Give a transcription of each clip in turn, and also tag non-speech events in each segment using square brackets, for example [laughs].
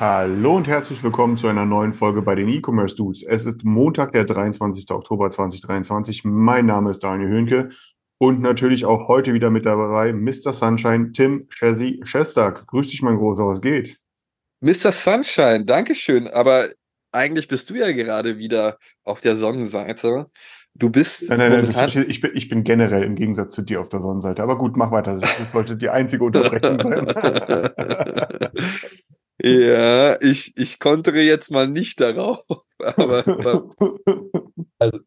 Hallo und herzlich willkommen zu einer neuen Folge bei den E-Commerce Dudes. Es ist Montag, der 23. Oktober 2023. Mein Name ist Daniel Höhnke und natürlich auch heute wieder mit dabei Mr. Sunshine, Tim Chessy Shestag. Grüß dich, mein Großer, was geht? Mr. Sunshine, Dankeschön. Aber eigentlich bist du ja gerade wieder auf der Sonnenseite. Du bist Nein, nein, nein, ist, ich, bin, ich bin generell im Gegensatz zu dir auf der Sonnenseite. Aber gut, mach weiter. Das sollte die einzige [laughs] Unterbrechung sein. [laughs] ja, ich, ich kontere jetzt mal nicht darauf. [laughs] Aber, aber also,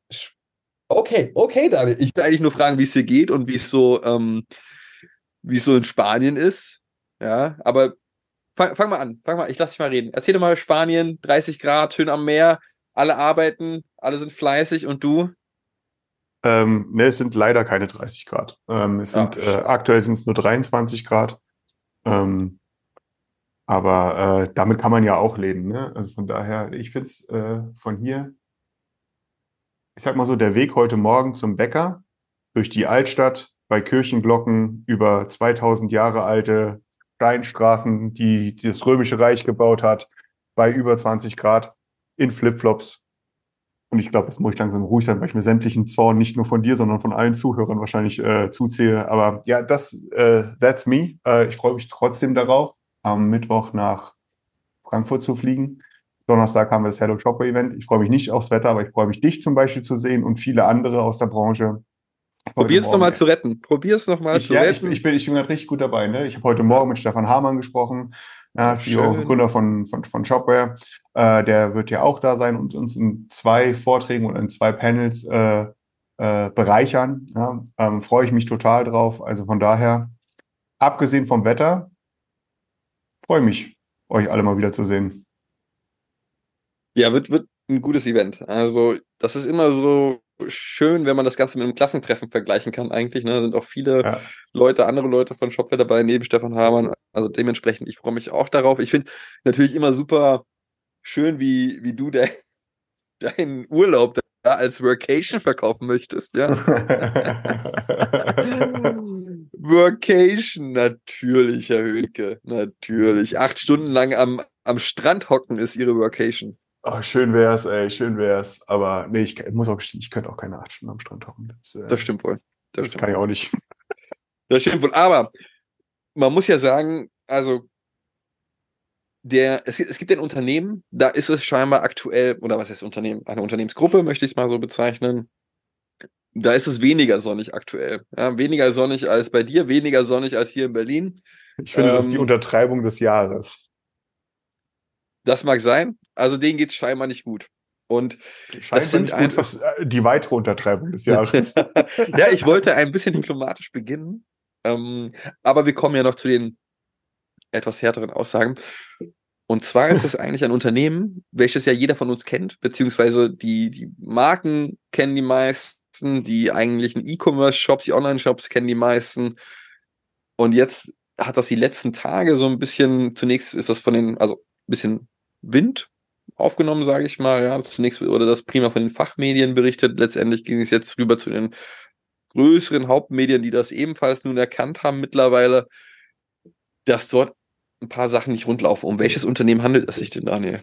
okay, okay, Daniel. Ich will eigentlich nur fragen, wie es dir geht und wie es so, ähm, wie es so in Spanien ist. Ja, aber fang, fang mal an. Fang mal, ich lass dich mal reden. Erzähl doch mal Spanien, 30 Grad, schön am Meer, alle arbeiten, alle sind fleißig und du? Ähm, ne, es sind leider keine 30 Grad. Ähm, es sind, äh, aktuell sind es nur 23 Grad. Ähm, aber äh, damit kann man ja auch leben. Ne? Also von daher, ich finde es äh, von hier, ich sag mal so, der Weg heute Morgen zum Bäcker durch die Altstadt bei Kirchenglocken über 2000 Jahre alte Steinstraßen, die, die das Römische Reich gebaut hat, bei über 20 Grad in Flipflops. Und ich glaube, jetzt muss ich langsam ruhig sein, weil ich mir sämtlichen Zorn nicht nur von dir, sondern von allen Zuhörern wahrscheinlich äh, zuzähle. Aber ja, das, äh, that's me. Äh, ich freue mich trotzdem darauf, am Mittwoch nach Frankfurt zu fliegen. Donnerstag haben wir das Hello Shopper Event. Ich freue mich nicht aufs Wetter, aber ich freue mich, dich zum Beispiel zu sehen und viele andere aus der Branche. Probier's Morgen- nochmal zu retten. Probier's nochmal ich, zu ja, ich, retten. ich bin, ich bin gerade richtig gut dabei. Ne? Ich habe heute Morgen mit Stefan Hamann gesprochen, ja, CEO und. Gründer von, von, von Shopware. Äh, der wird ja auch da sein und uns in zwei Vorträgen und in zwei Panels äh, äh, bereichern. Ja? Ähm, freue ich mich total drauf. Also von daher, abgesehen vom Wetter, freue ich mich, euch alle mal wieder zu sehen. Ja, wird, wird ein gutes Event. Also, das ist immer so schön, wenn man das Ganze mit einem Klassentreffen vergleichen kann, eigentlich. Ne? Da sind auch viele Ja. Leute, andere Leute von Shopware dabei, neben Stefan Hamann. Also dementsprechend, ich freue mich auch darauf. Ich finde natürlich immer super schön, wie, wie du de [laughs] deinen Urlaub als Workation verkaufen möchtest, ja. [laughs] Workation, natürlich, Herr Höhnke, natürlich. Acht Stunden lang am, am Strand hocken ist Ihre Workation. Oh, schön wär's, ey, schön wär's. Aber nee, ich, ich muss auch, ich könnte auch keine acht Stunden am Strand hocken. Das, äh, Das stimmt wohl. Das, das stimmt. kann ich auch nicht. das stimmt wohl. Aber man muss ja sagen, also der, es, gibt- es gibt ein Unternehmen, da ist es scheinbar aktuell, oder was heißt Unternehmen? Eine Unternehmensgruppe, möchte ich es mal so bezeichnen. Da ist es weniger sonnig aktuell. Ja, weniger sonnig als bei dir, weniger sonnig als hier in Berlin. Ich finde, das ist die Ähm, Untertreibung des Jahres. Das mag sein. Also denen geht's scheinbar nicht gut. Und Scheinbar sind nicht gut, einfach- ist, äh, die weitere Untertreibung des Jahres. [laughs] ja, ich wollte ein bisschen diplomatisch beginnen, ähm, aber wir kommen ja noch zu den etwas härteren Aussagen. Und zwar ist es [laughs] eigentlich ein Unternehmen, welches ja jeder von uns kennt, beziehungsweise die, die Marken kennen die meisten, die eigentlichen E-Commerce-Shops, die Online-Shops kennen die meisten. Und jetzt hat das die letzten Tage so ein bisschen, zunächst ist das von den, also ein bisschen Wind aufgenommen, sage ich mal. Ja, zunächst wurde das prima von den Fachmedien berichtet. Letztendlich ging es jetzt rüber zu den größeren Hauptmedien, die das ebenfalls nun erkannt haben mittlerweile, dass dort ein paar Sachen nicht rundlaufen. Um welches Unternehmen handelt es sich denn, Daniel?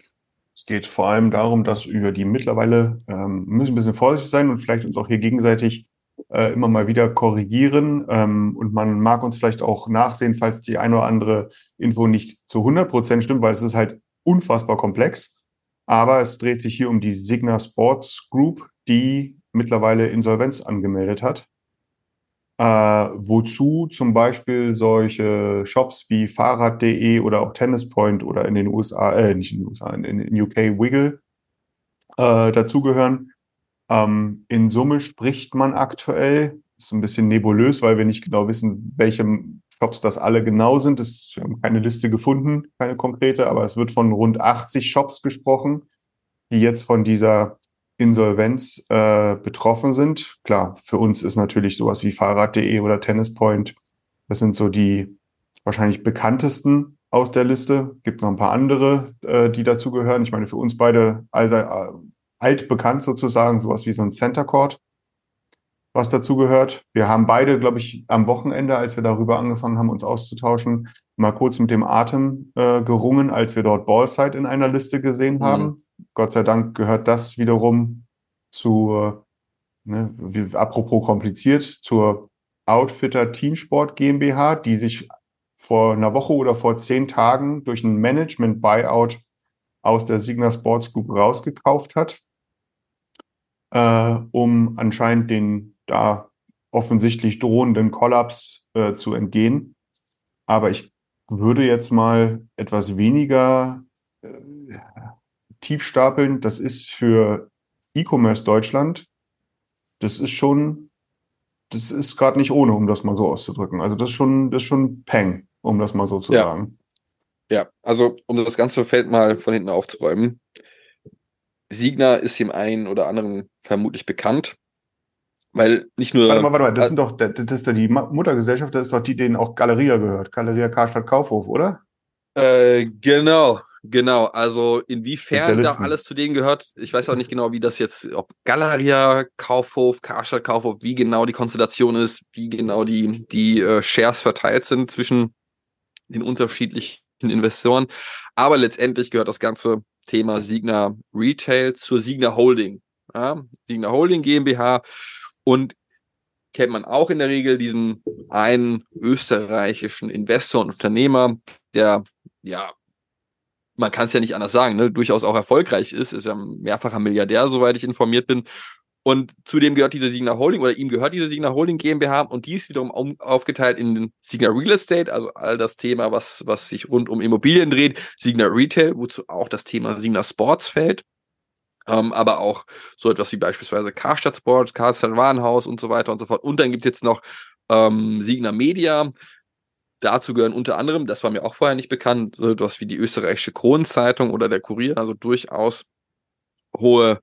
Es geht vor allem darum, dass über die mittlerweile ähm, müssen ein bisschen vorsichtig sein und vielleicht uns auch hier gegenseitig äh, immer mal wieder korrigieren. Ähm, und man mag uns vielleicht auch nachsehen, falls die eine oder andere Info nicht zu 100 Prozent stimmt, weil es ist halt unfassbar komplex. Aber es dreht sich hier um die Signa Sports Group, die mittlerweile Insolvenz angemeldet hat. Äh, wozu zum Beispiel solche Shops wie Fahrrad.de oder auch Tennispoint oder in den USA, äh, nicht in den USA, in, in UK Wiggle äh, dazugehören. Ähm, in Summe spricht man aktuell, ist ein bisschen nebulös, weil wir nicht genau wissen, welche Shops das alle genau sind. Es, wir haben keine Liste gefunden, keine konkrete, aber es wird von rund 80 Shops gesprochen, die jetzt von dieser Insolvenz äh, betroffen sind. Klar, für uns ist natürlich sowas wie Fahrrad.de oder Tennispoint, das sind so die wahrscheinlich bekanntesten aus der Liste. Gibt noch ein paar andere, äh, die dazugehören. Ich meine, für uns beide also, äh, altbekannt sozusagen, sowas wie so ein Center Court, was dazugehört. Wir haben beide, glaube ich, am Wochenende, als wir darüber angefangen haben, uns auszutauschen, mal kurz mit dem Atem äh, gerungen, als wir dort Ballside in einer Liste gesehen Mhm. haben. Gott sei Dank gehört das wiederum zu, ne, wie, apropos kompliziert, zur Outfitter Teamsport GmbH, die sich vor einer Woche oder vor zehn Tagen durch ein Management-Buyout aus der Signa Sports Group rausgekauft hat, äh, um anscheinend den da offensichtlich drohenden Kollaps äh, zu entgehen. Aber ich würde jetzt mal etwas weniger äh, tief stapeln. Das ist für E-Commerce Deutschland, das ist schon, das ist gerade nicht ohne, um das mal so auszudrücken. Also das ist schon, das ist schon Peng, um das mal so zu Ja. sagen. Ja, also um das ganze Feld mal von hinten aufzuräumen. Signa ist dem einen oder anderen vermutlich bekannt, weil nicht nur Warte mal, warte mal, das sind doch, das das ist doch die Muttergesellschaft, das ist doch die, denen auch Galeria gehört. Galeria Karstadt Kaufhof, oder? Äh, genau, genau. Also inwiefern da alles zu denen gehört, ich weiß auch nicht genau, wie das jetzt, ob Galeria, Kaufhof, Karstadt, Kaufhof, wie genau die Konstellation ist, wie genau die, die äh, Shares verteilt sind zwischen den unterschiedlichen Investoren. Aber letztendlich gehört das ganze Thema Signa Retail zur Signa Holding. Ja, Signa Holding GmbH und kennt man auch in der Regel diesen einen österreichischen Investor und Unternehmer, der ja, man kann es ja nicht anders sagen, ne, durchaus auch erfolgreich ist, ist ja ein mehrfacher Milliardär, soweit ich informiert bin. Und zudem gehört diese Signa Holding oder ihm gehört diese Signa Holding GmbH und die ist wiederum um, aufgeteilt in Signa Real Estate, also all das Thema, was, was sich rund um Immobilien dreht, Signa Retail, wozu auch das Thema Signa Sports fällt. Ähm, aber auch so etwas wie beispielsweise Karstadt Sport, Karstadt Warenhaus und so weiter und so fort. Und dann gibt es jetzt noch ähm, Signa Media, Dazu gehören unter anderem, das war mir auch vorher nicht bekannt, so etwas wie die österreichische Kronenzeitung oder der Kurier, also durchaus hohe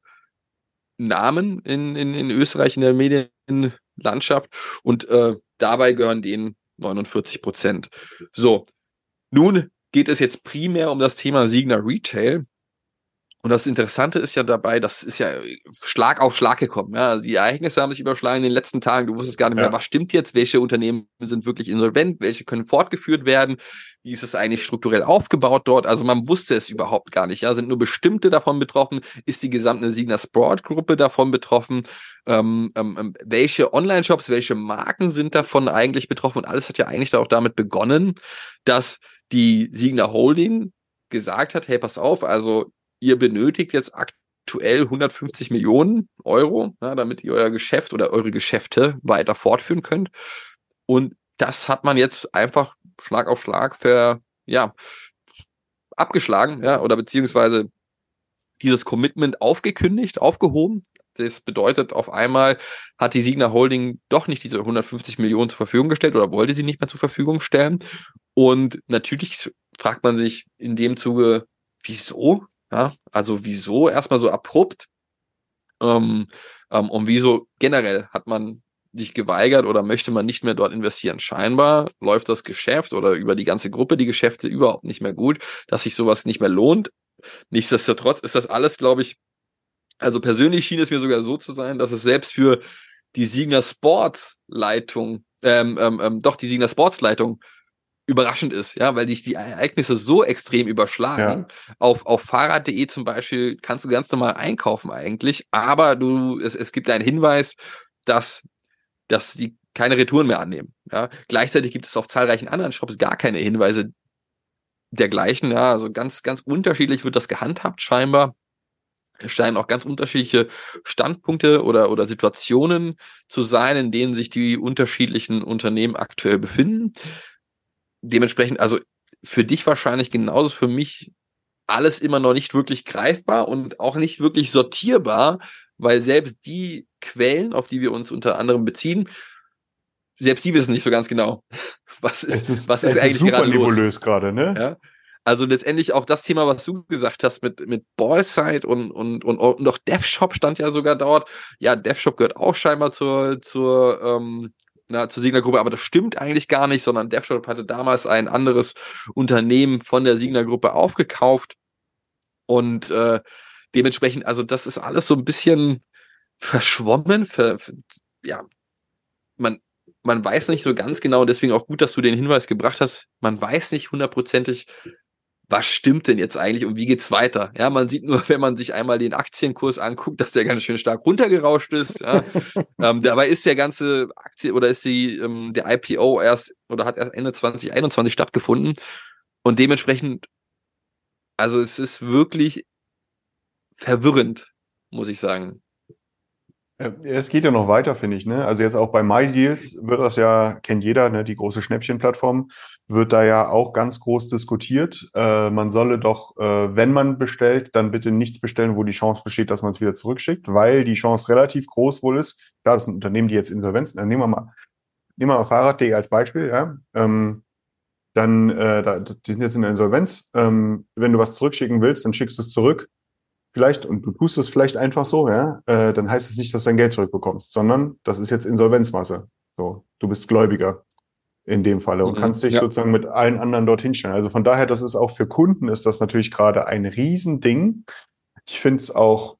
Namen in, in, in Österreich in der Medienlandschaft und äh, dabei gehören denen 49 Prozent. So, nun geht es jetzt primär um das Thema Signa Retail. Und das Interessante ist ja dabei, das ist ja Schlag auf Schlag gekommen. Ja? Also die Ereignisse haben sich überschlagen in den letzten Tagen. Du wusstest gar nicht mehr, Ja. was stimmt jetzt, welche Unternehmen sind wirklich insolvent, welche können fortgeführt werden, wie ist es eigentlich strukturell aufgebaut dort. Also man wusste es überhaupt gar nicht. Ja? Sind nur bestimmte davon betroffen? Ist die gesamte Signa Sport Gruppe davon betroffen? Ähm, ähm, ähm, welche Online-Shops, welche Marken sind davon eigentlich betroffen? Und alles hat ja eigentlich auch damit begonnen, dass die Signa Holding gesagt hat, hey, pass auf, also ihr benötigt jetzt aktuell 150 Millionen Euro, ja, damit ihr euer Geschäft oder eure Geschäfte weiter fortführen könnt. Und das hat man jetzt einfach Schlag auf Schlag ver, ja, abgeschlagen, ja, oder beziehungsweise dieses Commitment aufgekündigt, aufgehoben. Das bedeutet, auf einmal hat die Signa Holding doch nicht diese 150 Millionen zur Verfügung gestellt oder wollte sie nicht mehr zur Verfügung stellen. Und natürlich fragt man sich in dem Zuge, wieso? Ja, also wieso erstmal so abrupt? Ähm, ähm, und wieso generell hat man sich geweigert oder möchte man nicht mehr dort investieren? Scheinbar läuft das Geschäft oder über die ganze Gruppe die Geschäfte überhaupt nicht mehr gut, dass sich sowas nicht mehr lohnt. Nichtsdestotrotz ist das alles, glaube ich, also persönlich schien es mir sogar so zu sein, dass es selbst für die Signa Sports Leitung, ähm, ähm, ähm, doch die Signa Sports Leitung überraschend ist, ja, weil sich die Ereignisse so extrem überschlagen. Auf, auf Fahrrad.de zum Beispiel kannst du ganz normal einkaufen eigentlich, aber du, es, es gibt einen Hinweis, dass, dass die keine Retouren mehr annehmen. Ja. Gleichzeitig gibt es auf zahlreichen anderen Shops gar keine Hinweise dergleichen. Ja. Also ganz, ganz unterschiedlich wird das gehandhabt scheinbar. Es scheinen auch ganz unterschiedliche Standpunkte oder, oder Situationen zu sein, in denen sich die unterschiedlichen Unternehmen aktuell befinden. Dementsprechend, also für dich wahrscheinlich genauso für mich alles immer noch nicht wirklich greifbar und auch nicht wirklich sortierbar, weil selbst die Quellen, auf die wir uns unter anderem beziehen, selbst die wissen nicht so ganz genau, [laughs] was ist, ist, was ist eigentlich super gerade los. nebulös gerade, ne? Ja. Also letztendlich auch das Thema, was du gesagt hast mit, mit Ballside und, und, und, und auch DevShop stand ja sogar dort. Ja, DevShop gehört auch scheinbar zur, zur, ähm, na, zur Signer-Gruppe, aber das stimmt eigentlich gar nicht, sondern DevShop hatte damals ein anderes Unternehmen von der Signer-Gruppe aufgekauft. Und äh, dementsprechend, also das ist alles so ein bisschen verschwommen. Ver, ver, ja, man, man weiß nicht so ganz genau, und deswegen auch gut, dass du den Hinweis gebracht hast, man weiß nicht hundertprozentig, was stimmt denn jetzt eigentlich und wie geht's weiter? Ja, man sieht nur, [laughs] wenn man sich einmal den Aktienkurs anguckt, dass der ganz schön stark runtergerauscht ist. Ja. [laughs] ähm, dabei ist der ganze Aktie oder ist die ähm, der IPO erst oder hat erst Ende 2021 stattgefunden und dementsprechend, also es ist wirklich verwirrend, muss ich sagen. Ja, Es geht ja noch weiter, finde ich. Ne? Also jetzt auch bei MyDeals wird das ja, kennt jeder, ne? die große Schnäppchenplattform, wird da ja auch ganz groß diskutiert. Äh, man solle doch, äh, wenn man bestellt, dann bitte nichts bestellen, wo die Chance besteht, dass man es wieder zurückschickt, weil die Chance relativ groß wohl ist. Klar, das sind Unternehmen, die jetzt Insolvenz, äh, nehmen wir mal, nehmen wir mal Fahrrad.de als Beispiel, ja. Ähm, dann, äh, da, die sind jetzt in der Insolvenz. Ähm, wenn du was zurückschicken willst, dann schickst du es zurück vielleicht und du tust es vielleicht einfach so, ja, äh, dann heißt es nicht, dass du dein Geld zurückbekommst, sondern das ist jetzt Insolvenzmasse. So, du bist Gläubiger in dem Falle und Mhm, kannst dich ja. sozusagen mit allen anderen dorthin stellen. Also von daher, das ist auch für Kunden ist das natürlich gerade ein Riesending. Ich finde es auch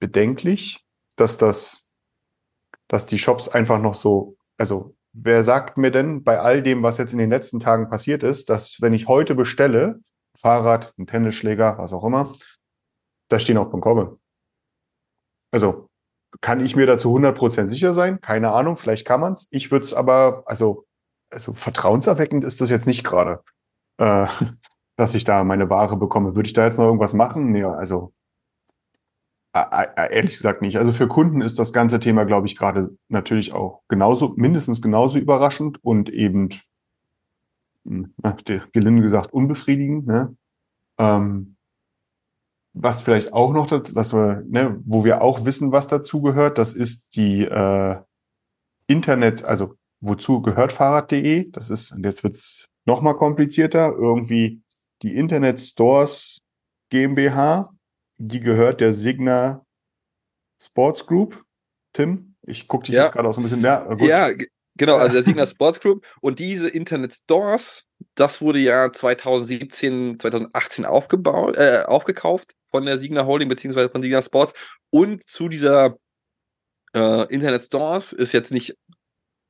bedenklich, dass das, dass die Shops einfach noch so, also wer sagt mir denn bei all dem, was jetzt in den letzten Tagen passiert ist, dass wenn ich heute bestelle, Fahrrad, ein Tennisschläger, was auch immer, da stehen auch Komme. Also kann ich mir dazu 100% sicher sein? Keine Ahnung, vielleicht kann man's. Ich würde es aber, also, also vertrauenserweckend ist das jetzt nicht gerade, äh, [laughs] dass ich da meine Ware bekomme. Würde ich da jetzt noch irgendwas machen? Nee, also äh, äh, ehrlich gesagt nicht. Also für Kunden ist das ganze Thema, glaube ich, gerade natürlich auch genauso, mindestens genauso überraschend und eben, hm, na, gelinde gesagt, unbefriedigend. Ne? Ähm, was vielleicht auch noch, was wir, ne, wo wir auch wissen, was dazugehört, das ist die äh, Internet, also wozu gehört Fahrrad.de? Das ist, und jetzt wird's noch mal komplizierter, irgendwie die Internet Stores GmbH, die gehört der Signa Sports Group. Tim, ich gucke dich Ja. jetzt gerade auch so ein bisschen mehr. gut. Ja, genau, also der Signa [laughs] Sports Group und diese Internet Stores, das wurde ja 2017, 2018 aufgebaut, äh, aufgekauft von der Signa Holding beziehungsweise von Signa Sports und zu dieser äh, Internet Stores ist jetzt nicht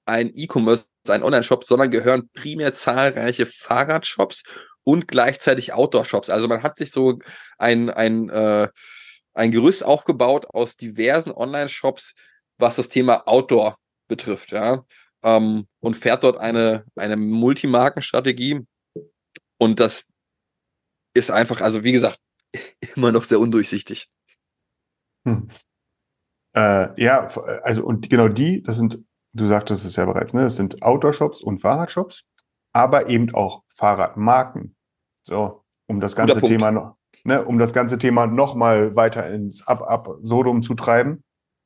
ein E-Commerce, ein Online-Shop, sondern gehören primär zahlreiche Fahrradshops und gleichzeitig Outdoor-Shops. Also man hat sich so ein, ein, äh, ein Gerüst aufgebaut aus diversen Online-Shops, was das Thema Outdoor betrifft, ja. Ähm, und fährt dort eine, eine Multimarkenstrategie. Und das ist einfach, also wie gesagt, [laughs] immer noch sehr undurchsichtig. Hm. Äh, ja, also und genau die, das sind, du sagtest es ja bereits, ne, das sind Outdoor-Shops und Fahrradshops, aber eben auch Fahrradmarken. So, um das ganze. Thema noch, ne, um das ganze Thema noch mal weiter ins Ab Absurdum zu treiben.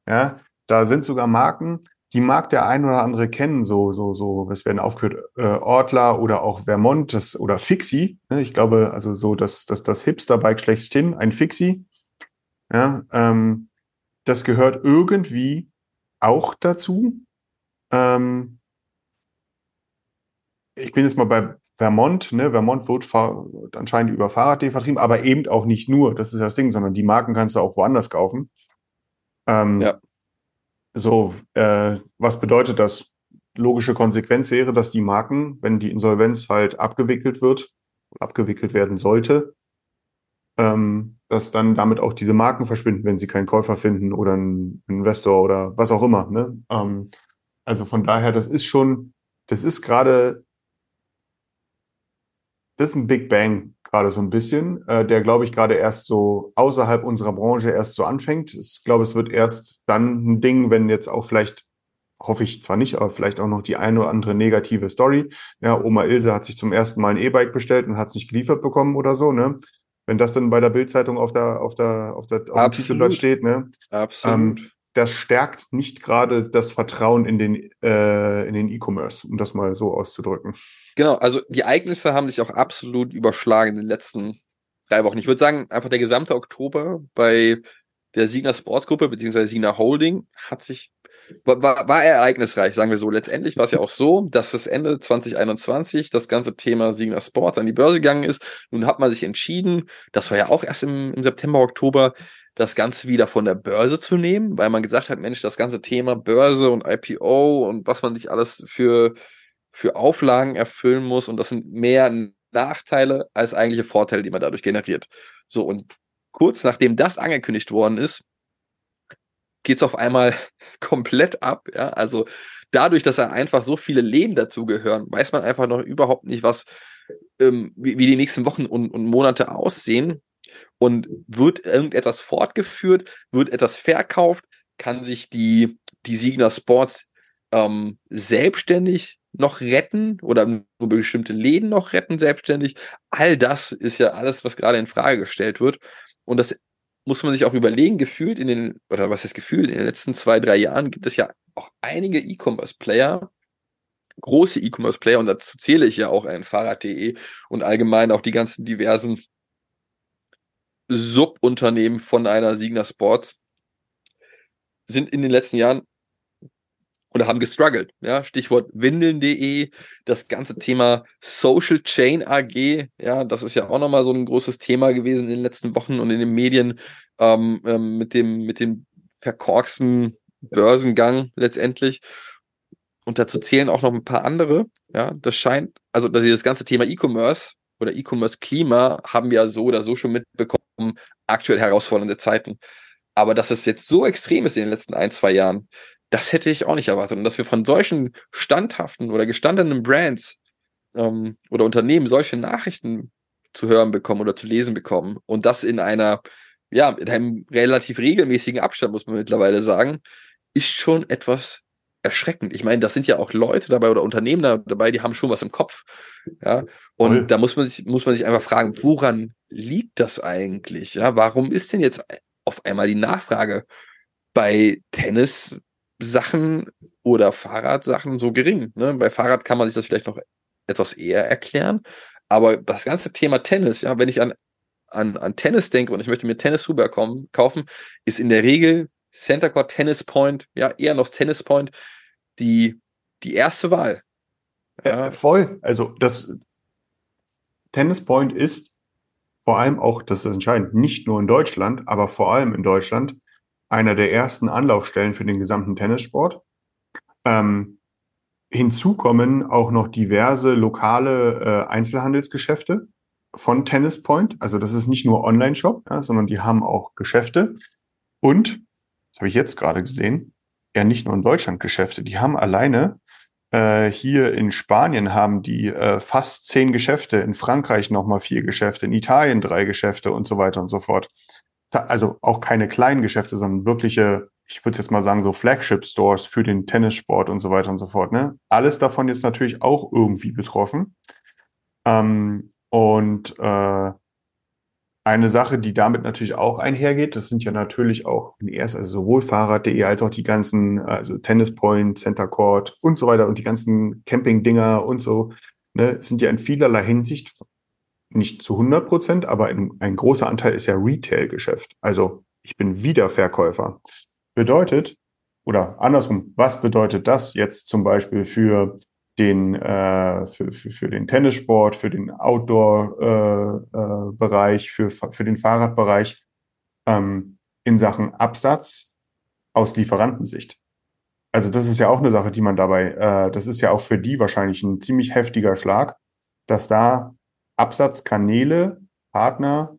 Ja, da sind sogar Marken, die mag der ein oder andere kennen, so, so, so, es werden aufgeführt, äh, Ortler oder auch Vermont das, oder Fixie. Ne, ich glaube, also so das, das, das Hipster-Bike schlechthin, ein Fixie. Ja, ähm, das gehört irgendwie auch dazu. Ähm, ich bin jetzt mal bei Vermont, ne? Vermont wird anscheinend über Fahrrad.de vertrieben, aber eben auch nicht nur, das ist das Ding, sondern die Marken kannst du auch woanders kaufen. Ähm, Ja. So, äh, was bedeutet das? Logische Konsequenz wäre, dass die Marken, wenn die Insolvenz halt abgewickelt wird, abgewickelt werden sollte, ähm, dass dann damit auch diese Marken verschwinden, wenn sie keinen Käufer finden oder einen Investor oder was auch immer. Ne? Ähm, also von daher, das ist schon, das ist gerade, das ist ein Big Bang gerade so ein bisschen, äh, der glaube ich gerade erst so außerhalb unserer Branche erst so anfängt. Ich glaube, es wird erst dann ein Ding, wenn jetzt auch vielleicht, hoffe ich zwar nicht, aber vielleicht auch noch die eine oder andere negative Story. Ja, Oma Ilse hat sich zum ersten Mal ein E-Bike bestellt und hat es nicht geliefert bekommen oder so, ne? Wenn das dann bei der Bildzeitung auf der, auf der, auf der, auf Absolut. Titelblatt steht, ne? Absolut. Das stärkt nicht gerade das Vertrauen in den äh, in den E-Commerce, um das mal so auszudrücken. Genau, also die Ereignisse haben sich auch absolut überschlagen in den letzten drei Wochen. Ich würde sagen, einfach der gesamte Oktober bei der Signa Sportsgruppe beziehungsweise Signa Holding hat sich war, war ereignisreich, sagen wir so. Letztendlich war es ja auch so, dass das Ende 2021 das ganze Thema Signa Sports an die Börse gegangen ist. Nun hat man sich entschieden, das war ja auch erst im, im September, Oktober, das Ganze wieder von der Börse zu nehmen, weil man gesagt hat, Mensch, das ganze Thema Börse und IPO und was man sich alles für, für Auflagen erfüllen muss und das sind mehr Nachteile als eigentliche Vorteile, die man dadurch generiert. So, und kurz nachdem das angekündigt worden ist, geht's auf einmal [laughs] komplett ab. Ja? Also dadurch, dass er einfach so viele Leben dazugehören, weiß man einfach noch überhaupt nicht, was ähm, wie, wie die nächsten Wochen und, und Monate aussehen. Und wird irgendetwas fortgeführt, wird etwas verkauft, kann sich die, die Signer Sports ähm, selbstständig noch retten oder nur bestimmte Läden noch retten selbstständig. All das ist ja alles, was gerade in Frage gestellt wird. Und das muss man sich auch überlegen, gefühlt in den, oder was ist gefühlt, in den letzten zwei, drei Jahren gibt es ja auch einige E-Commerce-Player, große E-Commerce-Player, und dazu zähle ich ja auch ein Fahrrad.de und allgemein auch die ganzen diversen Subunternehmen von einer Signa Sports, sind in den letzten Jahren oder haben gestruggelt. Ja, Stichwort windeln.de, das ganze Thema Social Chain AG, ja, das ist ja auch nochmal so ein großes Thema gewesen in den letzten Wochen und in den Medien ähm, ähm, mit dem, mit dem verkorksten Börsengang letztendlich. Und dazu zählen auch noch ein paar andere. Ja, das scheint, also dass das ganze Thema E-Commerce oder E-Commerce-Klima haben wir ja so oder so schon mitbekommen, aktuell herausfordernde Zeiten. Aber dass es jetzt so extrem ist in den letzten ein, zwei Jahren, das hätte ich auch nicht erwartet. Und dass wir von solchen standhaften oder gestandenen Brands ähm, oder Unternehmen solche Nachrichten zu hören bekommen oder zu lesen bekommen und das in einer, ja, in einem relativ regelmäßigen Abstand, muss man mittlerweile sagen, ist schon etwas erschreckend. Ich meine, das sind ja auch Leute dabei oder Unternehmen dabei, die haben schon was im Kopf. Ja, und Voll. da muss man sich, muss man sich einfach fragen, woran liegt das eigentlich? Ja, warum ist denn jetzt auf einmal die Nachfrage bei Tennis Sachen oder Fahrradsachen so gering. Ne? Bei Fahrrad kann man sich das vielleicht noch etwas eher erklären. Aber das ganze Thema Tennis, ja, wenn ich an, an, an Tennis denke und ich möchte mir Tennisschuhe kaufen, ist in der Regel Center Court Tennis Point, ja, eher noch Tennis Point, die, die erste Wahl. Ja. Äh, voll. Also das Tennis Point ist vor allem auch, das ist entscheidend, nicht nur in Deutschland, aber vor allem in Deutschland einer der ersten Anlaufstellen für den gesamten Tennissport. Ähm, hinzu kommen auch noch diverse lokale äh, Einzelhandelsgeschäfte von Tennis Point. Also das ist nicht nur Online-Shop, ja, sondern die haben auch Geschäfte. Und, das habe ich jetzt gerade gesehen, ja nicht nur in Deutschland Geschäfte, die haben alleine äh, hier in Spanien haben die äh, fast zehn Geschäfte, in Frankreich nochmal vier Geschäfte, in Italien drei Geschäfte und so weiter und so fort also auch keine kleinen Geschäfte, sondern wirkliche, ich würde jetzt mal sagen, so Flagship-Stores für den Tennissport und so weiter und so fort. Ne? Alles davon jetzt natürlich auch irgendwie betroffen. Ähm, und äh, eine Sache, die damit natürlich auch einhergeht, das sind ja natürlich auch erst also sowohl Fahrrad.de als auch die ganzen, also Tennis Point, Center Court und so weiter und die ganzen Camping-Dinger und so, ne, sind ja in vielerlei Hinsicht nicht zu 100 Prozent, aber ein, ein großer Anteil ist ja Retail-Geschäft. Also ich bin Wiederverkäufer. Bedeutet, oder andersrum, was bedeutet das jetzt zum Beispiel für den, äh, für, für, für den Tennissport, für den Outdoor-Bereich, äh, äh, für, für den Fahrradbereich ähm, in Sachen Absatz aus Lieferantensicht? Also das ist ja auch eine Sache, die man dabei, äh, das ist ja auch für die wahrscheinlich ein ziemlich heftiger Schlag, dass da Absatzkanäle, Partner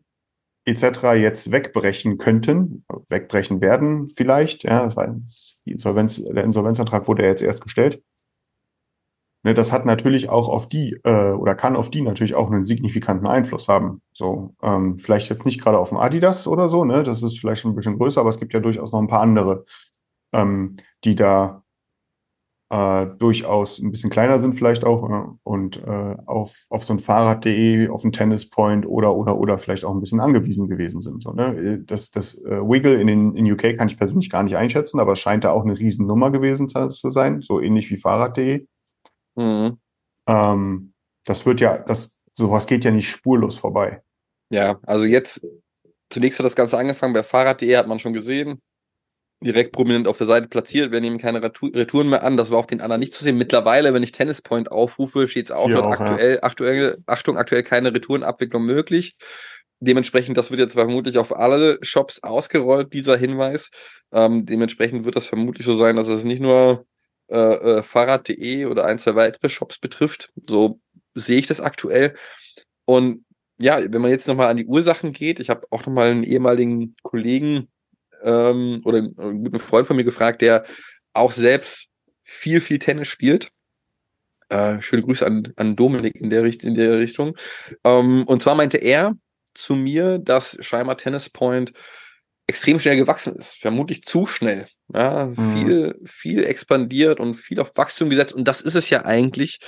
etc. jetzt wegbrechen könnten, wegbrechen werden vielleicht. Ja, die Insolvenz, der Insolvenzantrag wurde ja jetzt erst gestellt. Ne, das hat natürlich auch auf die äh, oder kann auf die natürlich auch einen signifikanten Einfluss haben. So ähm, vielleicht jetzt nicht gerade auf dem Adidas oder so, ne, das ist vielleicht schon ein bisschen größer, aber es gibt ja durchaus noch ein paar andere, ähm, die da äh, durchaus ein bisschen kleiner sind vielleicht auch äh, und äh, auf, auf so ein Fahrrad.de, auf ein Tennispoint oder oder oder vielleicht auch ein bisschen angewiesen gewesen sind. So, ne? Das, das äh, Wiggle in, den, in UK kann ich persönlich gar nicht einschätzen, aber es scheint da auch eine Riesennummer gewesen zu, zu sein, so ähnlich wie Fahrrad.de. Mhm. Ähm, das wird ja, das sowas geht ja nicht spurlos vorbei. Ja, also jetzt zunächst hat das Ganze angefangen bei Fahrrad.de, hat man schon gesehen direkt prominent auf der Seite platziert. Wir nehmen keine Retouren mehr an. Das war auf den anderen nicht zu sehen. Mittlerweile, wenn ich Tennispoint aufrufe, steht es auch dort aktuell, ja. aktuell, Achtung, aktuell keine Retourenabwicklung möglich. Dementsprechend, das wird jetzt vermutlich auf alle Shops ausgerollt, dieser Hinweis. Ähm, dementsprechend wird das vermutlich so sein, dass es nicht nur äh, äh, Fahrrad.de oder ein, zwei weitere Shops betrifft. So sehe ich das aktuell. Und ja, wenn man jetzt nochmal an die Ursachen geht, ich habe auch nochmal einen ehemaligen Kollegen ähm, oder einen guten Freund von mir gefragt, der auch selbst viel, viel Tennis spielt. Äh, schöne Grüße an, an Dominik in der, in der Richtung. Ähm, und zwar meinte er zu mir, dass scheinbar Tennis Point extrem schnell gewachsen ist. Vermutlich zu schnell. Ja, mhm. viel, viel expandiert und viel auf Wachstum gesetzt. Und das ist es ja eigentlich,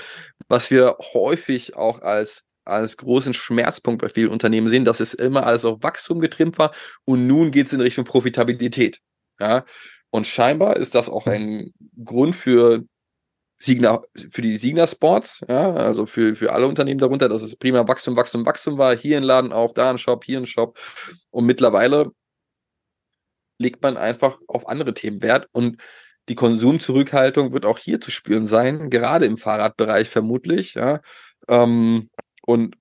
was wir häufig auch als als großen Schmerzpunkt bei vielen Unternehmen sehen, dass es immer alles auf Wachstum getrimmt war und nun geht es in Richtung Profitabilität. Ja, und scheinbar ist das auch ein Grund für Signa, für die Signa Sports, ja, also für, für alle Unternehmen darunter, dass es prima Wachstum, Wachstum, Wachstum war. Hier ein Laden auf, da ein Shop, hier ein Shop. Und mittlerweile legt man einfach auf andere Themen Wert und die Konsumzurückhaltung wird auch hier zu spüren sein, gerade im Fahrradbereich vermutlich, ja. Ähm, und,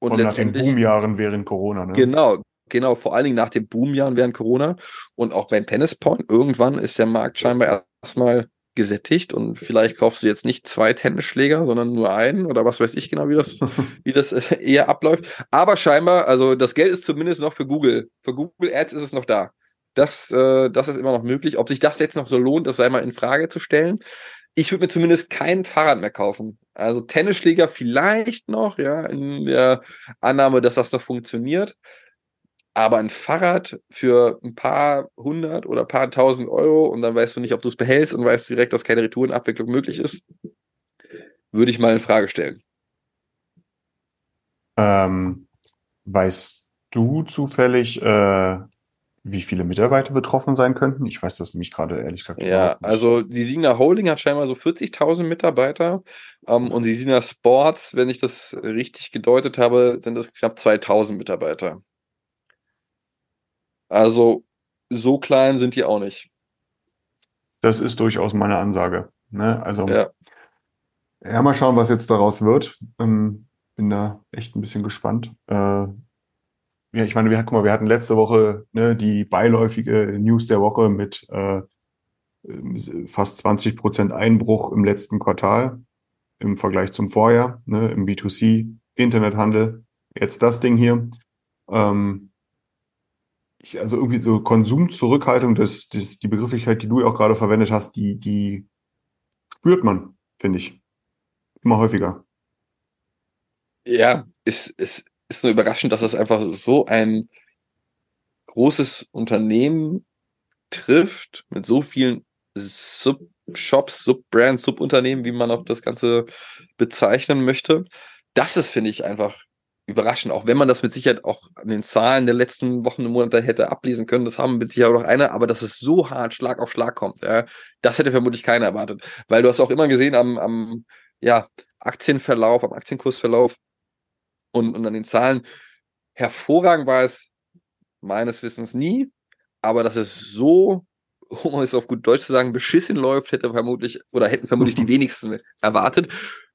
und, und nach den Boomjahren während Corona, ne? Genau, genau, vor allen Dingen nach den Boomjahren während Corona und auch beim Tennis Point. Irgendwann ist der Markt scheinbar erstmal gesättigt und vielleicht kaufst du jetzt nicht zwei Tennisschläger, sondern nur einen oder was weiß ich genau, wie das, [laughs] wie das äh, eher abläuft. Aber scheinbar, also das Geld ist zumindest noch für Google. Für Google Ads ist es noch da. Das, äh, das ist immer noch möglich. Ob sich das jetzt noch so lohnt, das sei mal in Frage zu stellen ich würde mir zumindest kein Fahrrad mehr kaufen. Also Tennisschläger vielleicht noch, ja, in der Annahme, dass das noch funktioniert. Aber ein Fahrrad für ein paar hundert oder paar tausend Euro und dann weißt du nicht, ob du es behältst und weißt direkt, dass keine Retourenabwicklung möglich ist, würde ich mal in Frage stellen. Ähm, weißt du zufällig, äh, wie viele Mitarbeiter betroffen sein könnten? Ich weiß das nämlich gerade ehrlich gesagt. Ja, also die Signa Holding hat scheinbar so 40.000 Mitarbeiter ähm, und die Signa Sports, wenn ich das richtig gedeutet habe, sind das knapp 2.000 Mitarbeiter. Also so klein sind die auch nicht. Das ist durchaus meine Ansage. Ne? Also ja. ja, mal schauen, was jetzt daraus wird. Ähm, bin da echt ein bisschen gespannt. Äh, ja, ich meine, wir, guck mal, wir hatten letzte Woche ne, die beiläufige News der Woche mit äh, fast 20 Prozent Einbruch im letzten Quartal im Vergleich zum Vorjahr, ne, im B2C, Internethandel. Jetzt das Ding hier. Ähm, ich, also irgendwie so Konsumzurückhaltung, das, das, die Begrifflichkeit, die du auch gerade verwendet hast, die, die spürt man, finde ich. Immer häufiger. Ja, ist, ist, ist nur überraschend, dass es einfach so ein großes Unternehmen trifft mit so vielen Sub-Shops, Sub-Brands, Subunternehmen, wie man auch das Ganze bezeichnen möchte. Das ist, finde ich, einfach überraschend, auch wenn man das mit Sicherheit auch an den Zahlen der letzten Wochen und Monate hätte ablesen können, das haben mit Sicherheit auch noch einer, aber dass es so hart Schlag auf Schlag kommt, ja, das hätte vermutlich keiner erwartet, weil du hast auch immer gesehen am, am ja, Aktienverlauf, am Aktienkursverlauf, und, und an den Zahlen. Hervorragend war es meines Wissens nie, aber dass es so, [laughs] um es auf gut Deutsch zu sagen, beschissen läuft, hätte vermutlich oder hätten vermutlich die [laughs] wenigsten erwartet.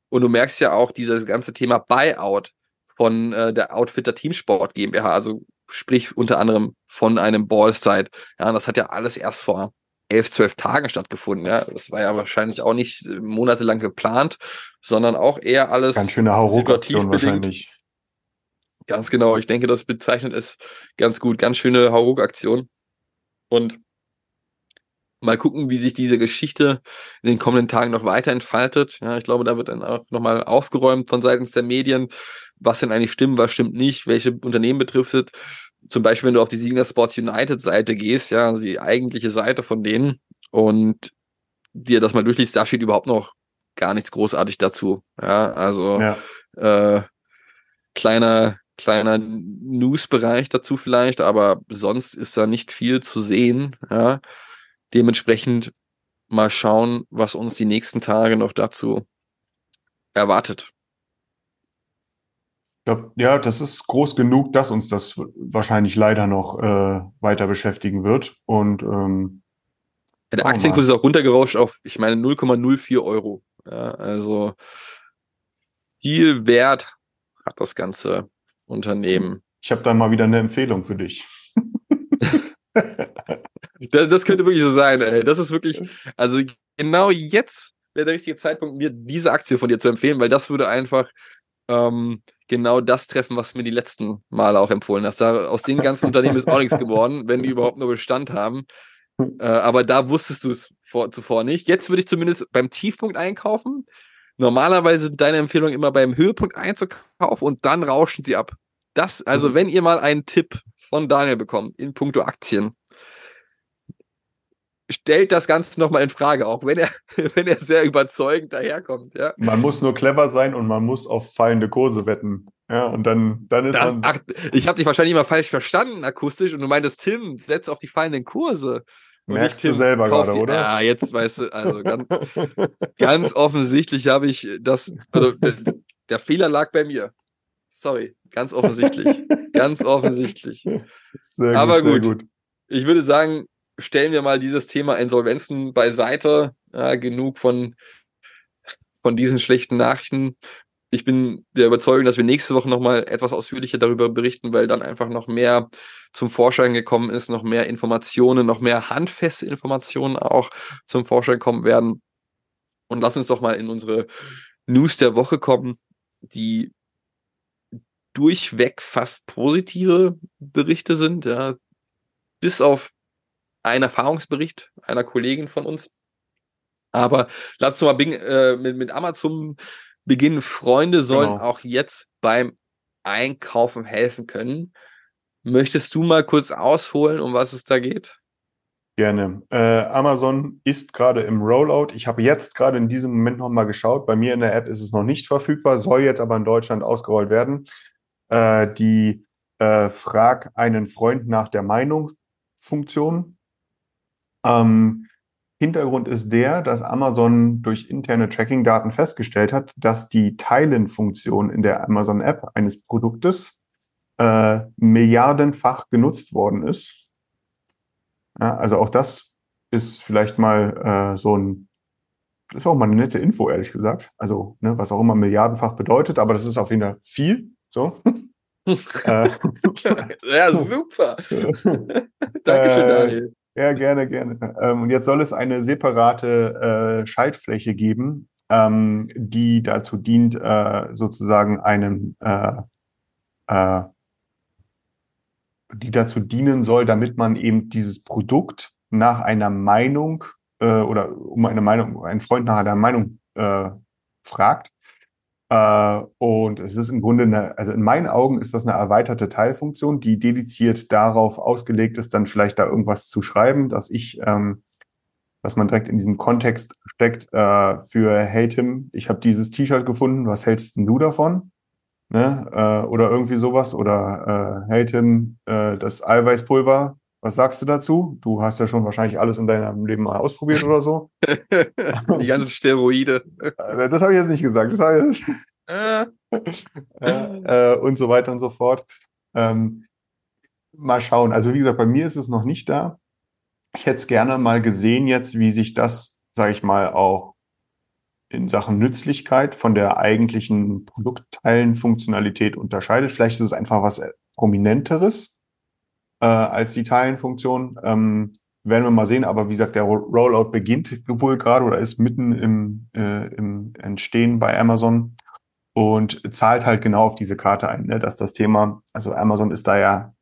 Und du merkst ja auch dieses ganze Thema Buyout von äh, der Outfitter Teamsport GmbH, also sprich unter anderem von einem Ballside. Ja, das hat ja alles erst vor elf, zwölf Tagen stattgefunden. Ja, das war ja wahrscheinlich auch nicht monatelang geplant, sondern auch eher alles ganz schöne Hauruck-Aktion wahrscheinlich. Ganz genau. Ich denke, das bezeichnet es ganz gut. Ganz schöne Hauruck-Aktion. Und mal gucken, wie sich diese Geschichte in den kommenden Tagen noch weiter entfaltet. Ja, ich glaube, da wird dann auch nochmal aufgeräumt von seitens der Medien, was denn eigentlich stimmt, was stimmt nicht, welche Unternehmen betrifft es. Zum Beispiel, wenn du auf die Signer Sports United Seite gehst, ja, also die eigentliche Seite von denen und dir das mal durchliest, da steht überhaupt noch gar nichts großartig dazu. Ja, also Ja. äh, kleiner kleiner News-Bereich dazu vielleicht, aber sonst ist da nicht viel zu sehen. Ja. Dementsprechend mal schauen, was uns die nächsten Tage noch dazu erwartet. Glaub, ja, das ist groß genug, dass uns das wahrscheinlich leider noch äh, weiter beschäftigen wird. Und ähm, der Aktienkurs ist auch runtergerauscht auf, ich meine, 0,04 Euro. Ja, also viel Wert hat das ganze Unternehmen. ich habe dann mal wieder eine Empfehlung für dich. [laughs] Das, das könnte wirklich so sein, ey. Das ist wirklich, also genau jetzt wäre der richtige Zeitpunkt, mir diese Aktie von dir zu empfehlen, weil das würde einfach ähm, genau das treffen, was mir die letzten Male auch empfohlen hast. Da, aus den ganzen Unternehmen ist auch nichts geworden, wenn die überhaupt nur Bestand haben. Äh, aber da wusstest du es vor, zuvor nicht. Jetzt würde ich zumindest beim Tiefpunkt einkaufen. Normalerweise sind deine Empfehlung immer beim Höhepunkt einzukaufen und dann rauschen sie ab. Das, also Das- wenn ihr mal einen Tipp von Daniel bekommt in puncto Aktien, stellt das Ganze nochmal in Frage, auch wenn er, [laughs] wenn er sehr überzeugend daherkommt, ja. Man muss nur clever sein und man muss auf fallende Kurse wetten. Ja, und dann, dann ist Das, man. ach, ich habe dich wahrscheinlich immer falsch verstanden akustisch und du meintest, Tim, setz auf die fallenden Kurse. Und Merkst nicht, du selber gerade, die- oder? Ja, jetzt weißt du, also ganz, [laughs] ganz offensichtlich habe ich das, also der, Fehler lag bei mir. Sorry, ganz offensichtlich. ganz offensichtlich. Sehr Aber sehr gut. Ich würde sagen, stellen wir mal dieses Thema Insolvenzen beiseite. Ja, genug von, von diesen schlechten Nachrichten. Ich bin der Überzeugung, dass wir nächste Woche nochmal etwas ausführlicher darüber berichten, weil dann einfach noch mehr zum Vorschein gekommen ist, noch mehr Informationen, noch mehr handfeste Informationen auch zum Vorschein kommen werden. Und lass uns doch mal in unsere News der Woche kommen, die durchweg fast positive Berichte sind, ja, bis auf einen Erfahrungsbericht einer Kollegin von uns. Aber lass uns mal bing, äh, mit, mit Amazon beginnen. Freunde sollen Genau. auch jetzt beim Einkaufen helfen können. Möchtest du mal kurz ausholen, um was es da geht? Gerne. Äh, Amazon ist gerade im Rollout. Ich habe jetzt gerade in diesem Moment noch mal geschaut. Bei mir in der App ist es noch nicht verfügbar, soll jetzt aber in Deutschland ausgerollt werden. Äh, die äh, Frag einen Freund nach der Meinung-Funktion. Ähm, Hintergrund ist der, dass Amazon durch interne Tracking-Daten festgestellt hat, dass die Teilen-Funktion in der Amazon-App eines Produktes äh, milliardenfach genutzt worden ist. Ja, also auch das ist vielleicht mal äh, so ein, das ist auch mal eine nette Info, ehrlich gesagt. Also, ne, was auch immer milliardenfach bedeutet, aber das ist auf jeden Fall viel. So. [laughs] äh, ja, super. [laughs] Dankeschön, Daniel. Ja, gerne, gerne. Ähm, und jetzt soll es eine separate äh, Schaltfläche geben, ähm, die dazu dient, äh, sozusagen einen, äh, die dazu dienen soll, damit man eben dieses Produkt nach einer Meinung oder um eine Meinung, einen Freund nach einer Meinung fragt. Äh, und es ist im Grunde eine, also in meinen Augen ist das eine erweiterte Teilfunktion, die dediziert darauf ausgelegt ist, dann vielleicht da irgendwas zu schreiben, dass ich, ähm, dass man direkt in diesen Kontext steckt äh, für Hey Tim, ich habe dieses T-Shirt gefunden, was hältst denn du davon? Ne? Äh, oder irgendwie sowas. Oder äh, Hey Tim, äh, das Eiweißpulver, was sagst du dazu? Du hast ja schon wahrscheinlich alles in deinem Leben mal ausprobiert oder so. [laughs] Die ganzen Steroide. Äh, Das habe ich jetzt nicht gesagt. Das habe ich, [laughs] [laughs] Äh, äh, und so weiter und so fort. Ähm, mal schauen. Also wie gesagt, bei mir ist es noch nicht da. Ich hätte es gerne mal gesehen jetzt, wie sich das, sage ich mal, auch in Sachen Nützlichkeit von der eigentlichen Produktteilenfunktionalität unterscheidet. Vielleicht ist es einfach was Prominenteres äh, als die Teilenfunktion. Ähm, werden wir mal sehen. Aber wie gesagt, der Rollout beginnt wohl gerade oder ist mitten im, äh, im Entstehen bei Amazon und zahlt halt genau auf diese Karte ein, ne, dass das Thema, also Amazon ist da ja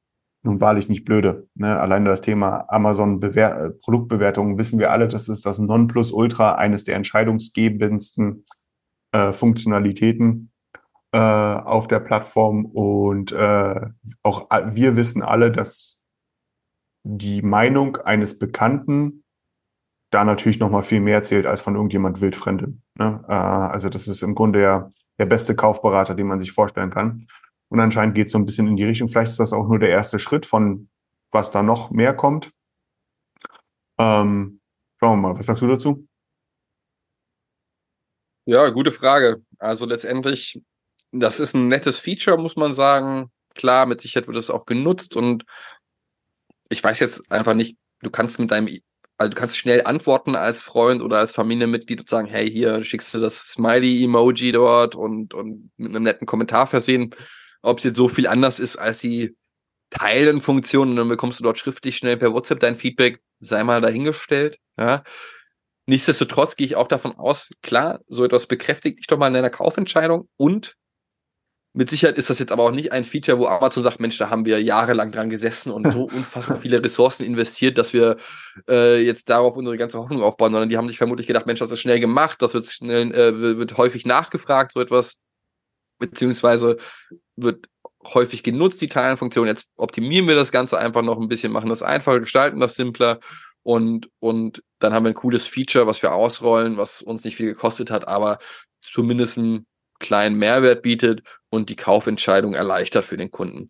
nun wahrlich nicht blöde. Ne? Allein das Thema Amazon Bewer äh, Produktbewertungen wissen wir alle, das ist das Nonplusultra, eines der entscheidungsgebendsten äh, Funktionalitäten äh, auf der Plattform. Und äh, auch a- wir wissen alle, dass die Meinung eines Bekannten da natürlich noch mal viel mehr zählt als von irgendjemand Wildfremdem. Ne? Äh, also das ist im Grunde ja der beste Kaufberater, den man sich vorstellen kann. Und anscheinend geht es so ein bisschen in die Richtung. Vielleicht ist das auch nur der erste Schritt von was da noch mehr kommt. Ähm, schauen wir mal, was sagst du dazu? Ja, gute Frage. Also letztendlich, das ist ein nettes Feature, muss man sagen. Klar, mit Sicherheit wird es auch genutzt und ich weiß jetzt einfach nicht, du kannst mit deinem, also du kannst schnell antworten als Freund oder als Familienmitglied und sagen, hey, hier schickst du das Smiley-Emoji dort und, und mit einem netten Kommentar versehen. Ob es jetzt so viel anders ist als die Teilen-Funktion und dann bekommst du dort schriftlich schnell per WhatsApp dein Feedback, sei mal dahingestellt, ja. Nichtsdestotrotz gehe ich auch davon aus, klar, so etwas bekräftigt dich doch mal in deiner Kaufentscheidung und mit Sicherheit ist das jetzt aber auch nicht ein Feature, wo Amazon sagt, Mensch, da haben wir jahrelang dran gesessen und so [laughs] unfassbar viele Ressourcen investiert, dass wir äh, jetzt darauf unsere ganze Hoffnung aufbauen, sondern die haben sich vermutlich gedacht, Mensch, das ist schnell gemacht, das wird schnell, äh, wird häufig nachgefragt, so etwas, beziehungsweise wird häufig genutzt, die Teilenfunktion. Jetzt optimieren wir das Ganze einfach noch ein bisschen, machen das einfacher, gestalten das simpler und, und dann haben wir ein cooles Feature, was wir ausrollen, was uns nicht viel gekostet hat, aber zumindest einen kleinen Mehrwert bietet und die Kaufentscheidung erleichtert für den Kunden.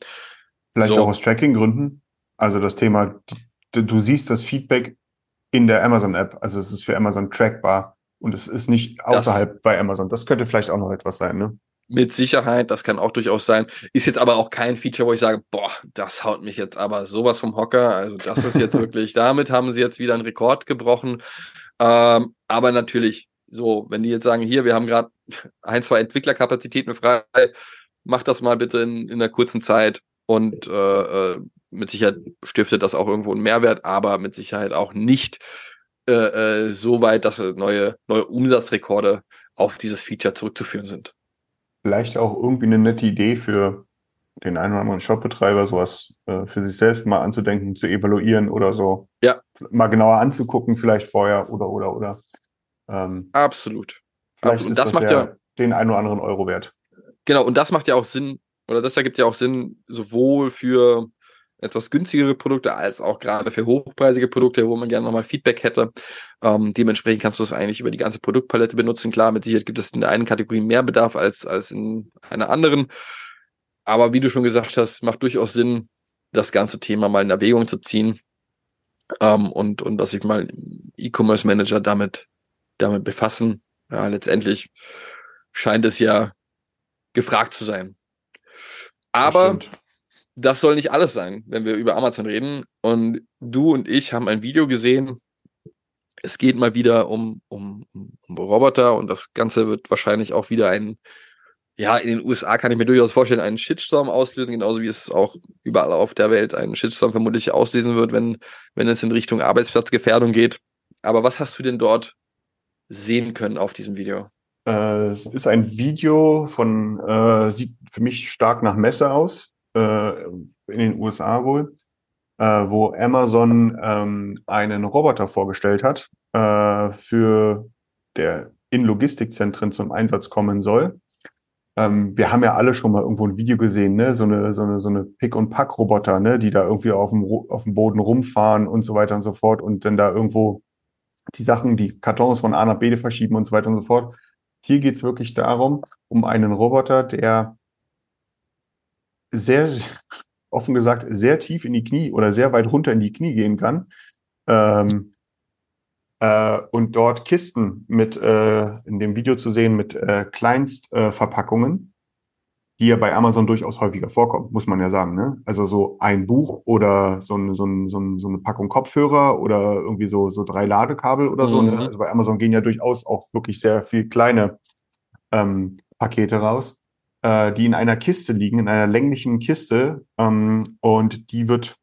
Vielleicht So. auch aus Tracking-Gründen. Also das Thema, du, siehst das Feedback in der Amazon-App. Also es ist für Amazon trackbar und es ist nicht außerhalb bei Amazon. Das könnte vielleicht auch noch etwas sein, ne? Mit Sicherheit, das kann auch durchaus sein. Ist jetzt aber auch kein Feature, wo ich sage, boah, das haut mich jetzt aber sowas vom Hocker. Also das ist jetzt [laughs] wirklich, damit haben sie jetzt wieder einen Rekord gebrochen. Ähm, aber natürlich, so, wenn die jetzt sagen, hier, wir haben gerade ein, zwei Entwicklerkapazitäten frei, mach das mal bitte in, in einer kurzen Zeit und äh, äh, mit Sicherheit stiftet das auch irgendwo einen Mehrwert, aber mit Sicherheit auch nicht äh, äh, so weit, dass neue, neue Umsatzrekorde auf dieses Feature zurückzuführen sind. Vielleicht auch irgendwie eine nette Idee für den einen oder anderen Shopbetreiber, sowas äh, für sich selbst mal anzudenken, zu evaluieren oder so. Ja. Mal genauer anzugucken, vielleicht vorher oder oder oder. Ähm, Absolut. Vielleicht Und ist das das, macht ja, den einen oder anderen Euro wert. Genau, und das macht ja auch Sinn, oder das ergibt ja auch Sinn, sowohl für etwas günstigere Produkte als auch gerade für hochpreisige Produkte, wo man gerne nochmal Feedback hätte. Ähm, dementsprechend kannst du es eigentlich über die ganze Produktpalette benutzen. Klar, mit Sicherheit gibt es in der einen Kategorie mehr Bedarf als, als in einer anderen. Aber wie du schon gesagt hast, macht durchaus Sinn, das ganze Thema mal in Erwägung zu ziehen. Ähm, und, und dass sich mal E-Commerce Manager damit, damit befassen. Ja, letztendlich scheint es ja gefragt zu sein. Das Aber stimmt. das soll nicht alles sein, wenn wir über Amazon reden. Und du und ich haben ein Video gesehen. Es geht mal wieder um, um, um Roboter und das Ganze wird wahrscheinlich auch wieder ein, ja, in den USA kann ich mir durchaus vorstellen, einen Shitstorm auslösen, genauso wie es auch überall auf der Welt einen Shitstorm vermutlich auslösen wird, wenn, wenn es in Richtung Arbeitsplatzgefährdung geht. Aber was hast du denn dort sehen können auf diesem Video? Äh, es ist ein Video von, äh, sieht für mich stark nach Messe aus, äh, in den USA wohl, äh, wo Amazon ähm, einen Roboter vorgestellt hat, äh, für der in Logistikzentren zum Einsatz kommen soll. Ähm, wir haben ja alle schon mal irgendwo ein Video gesehen, ne? So eine, so eine, so eine Pick-und-Pack-Roboter, ne? Die da irgendwie auf dem, auf dem Boden rumfahren und so weiter und so fort und dann da irgendwo die Sachen, die Kartons von A nach B verschieben und so weiter und so fort. Hier geht's wirklich darum, um einen Roboter, der sehr, [laughs] offen gesagt, sehr tief in die Knie oder sehr weit runter in die Knie gehen kann. Ähm, äh, und dort Kisten mit, äh, in dem Video zu sehen, mit äh, Kleinstverpackungen, Verpackungen, die ja bei Amazon durchaus häufiger vorkommen, muss man ja sagen. Ne? Also so ein Buch oder so, ein, so, ein, so, ein, so eine Packung Kopfhörer oder irgendwie so, so drei Ladekabel oder so. Mhm. Ne? Also bei Amazon gehen ja durchaus auch wirklich sehr viel kleine ähm, Pakete raus, äh, die in einer Kiste liegen, in einer länglichen Kiste. Ähm, und die wird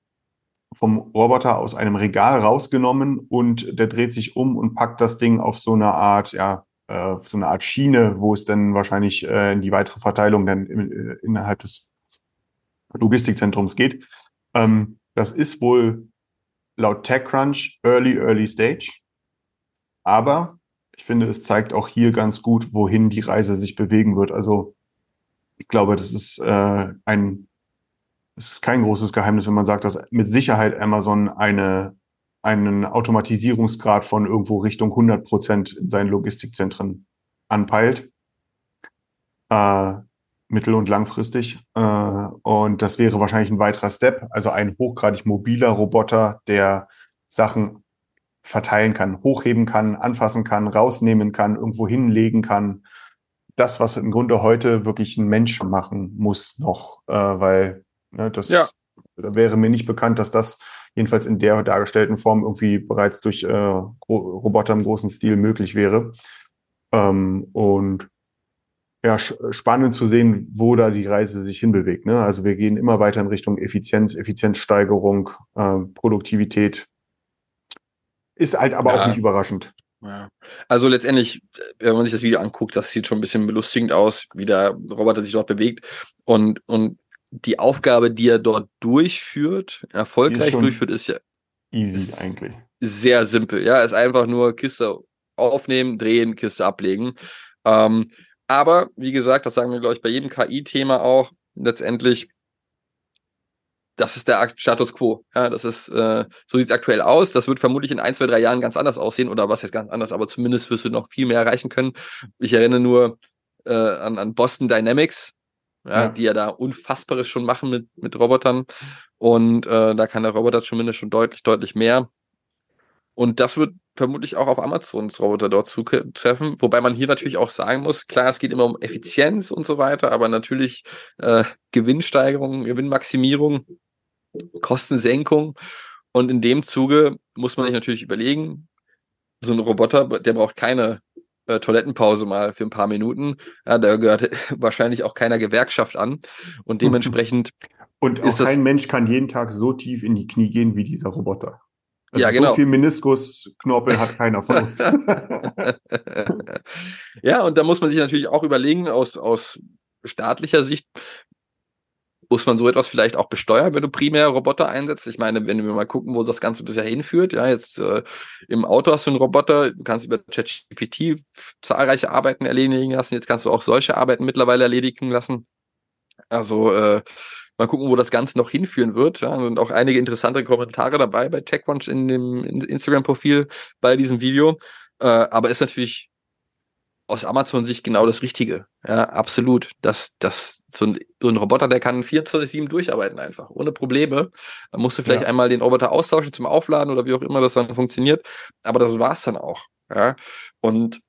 vom Roboter aus einem Regal rausgenommen und der dreht sich um und packt das Ding auf so eine Art, ja, äh, so eine Art Schiene, wo es dann wahrscheinlich äh, in die weitere Verteilung dann in, äh, innerhalb des Logistikzentrums geht. Ähm, das ist wohl laut TechCrunch Early, Early Stage. Aber ich finde, es zeigt auch hier ganz gut, wohin die Reise sich bewegen wird. Also ich glaube, das ist äh, ein, es ist kein großes Geheimnis, wenn man sagt, dass mit Sicherheit Amazon eine einen Automatisierungsgrad von irgendwo Richtung 100 Prozent in seinen Logistikzentren anpeilt. Äh, mittel- und langfristig. Äh, und das wäre wahrscheinlich ein weiterer Step, also ein hochgradig mobiler Roboter, der Sachen verteilen kann, hochheben kann, anfassen kann, rausnehmen kann, irgendwo hinlegen kann. Das, was im Grunde heute wirklich ein Mensch machen muss noch, äh, weil ne, das Ja. wäre mir nicht bekannt, dass das jedenfalls in der dargestellten Form irgendwie bereits durch äh, Roboter im großen Stil möglich wäre. Ähm, und ja, spannend zu sehen, wo da die Reise sich hinbewegt. Ne? Also wir gehen immer weiter in Richtung Effizienz, Effizienzsteigerung, äh, Produktivität. Ist halt aber Ja. auch nicht überraschend. Ja. Also letztendlich, wenn man sich das Video anguckt, das sieht schon ein bisschen belustigend aus, wie der Roboter sich dort bewegt. Und, und die Aufgabe, die er dort durchführt, erfolgreich durchführt, ist ja Easy Ist- eigentlich. sehr simpel. Ja, ist einfach nur Kiste aufnehmen, drehen, Kiste ablegen. Ähm, aber wie gesagt, das sagen wir, glaube ich, bei jedem KI-Thema auch, letztendlich, das ist der Status quo. Ja, das ist, äh, so sieht es aktuell aus. Das wird vermutlich in ein, zwei, drei Jahren ganz anders aussehen oder was jetzt ganz anders, aber zumindest wirst du noch viel mehr erreichen können. Ich erinnere nur äh, an, an Boston Dynamics, ja, Ja. die ja da Unfassbares schon machen mit, mit Robotern. Und äh, da kann der Roboter zumindest schon deutlich, deutlich mehr. Und das wird vermutlich auch auf Amazons Roboter dort zutreffen, wobei man hier natürlich auch sagen muss, klar, es geht immer um Effizienz und so weiter, aber natürlich äh, Gewinnsteigerung, Gewinnmaximierung, Kostensenkung. Und in dem Zuge muss man sich natürlich überlegen, so ein Roboter, der braucht keine äh, Toilettenpause mal für ein paar Minuten. Ja, da gehört [laughs] wahrscheinlich auch keiner Gewerkschaft an. Und [laughs] dementsprechend Und auch kein Mensch kann jeden Tag so tief in die Knie gehen wie dieser Roboter. Also Ja, genau. So viel Meniskusknorpel hat keiner von uns. [laughs] ja, und da muss man sich natürlich auch überlegen, aus, aus staatlicher Sicht, muss man so etwas vielleicht auch besteuern, wenn du primär Roboter einsetzt? Ich meine, wenn wir mal gucken, wo das Ganze bisher hinführt, ja, jetzt äh, im Auto hast du einen Roboter, du kannst über ChatGPT zahlreiche Arbeiten erledigen lassen, jetzt kannst du auch solche Arbeiten mittlerweile erledigen lassen. Also äh, mal gucken, wo das Ganze noch hinführen wird. Ja, und auch einige interessante Kommentare dabei bei TechCrunch in dem in- Instagram-Profil bei diesem Video. Äh, aber ist natürlich aus Amazon-Sicht genau das Richtige. Ja, absolut. Das, das, so ein, so ein Roboter, der kann 24-7 durcharbeiten einfach, ohne Probleme. Da musst du vielleicht Ja. einmal den Roboter austauschen zum Aufladen oder wie auch immer das dann funktioniert. Aber das war's dann auch. Ja, und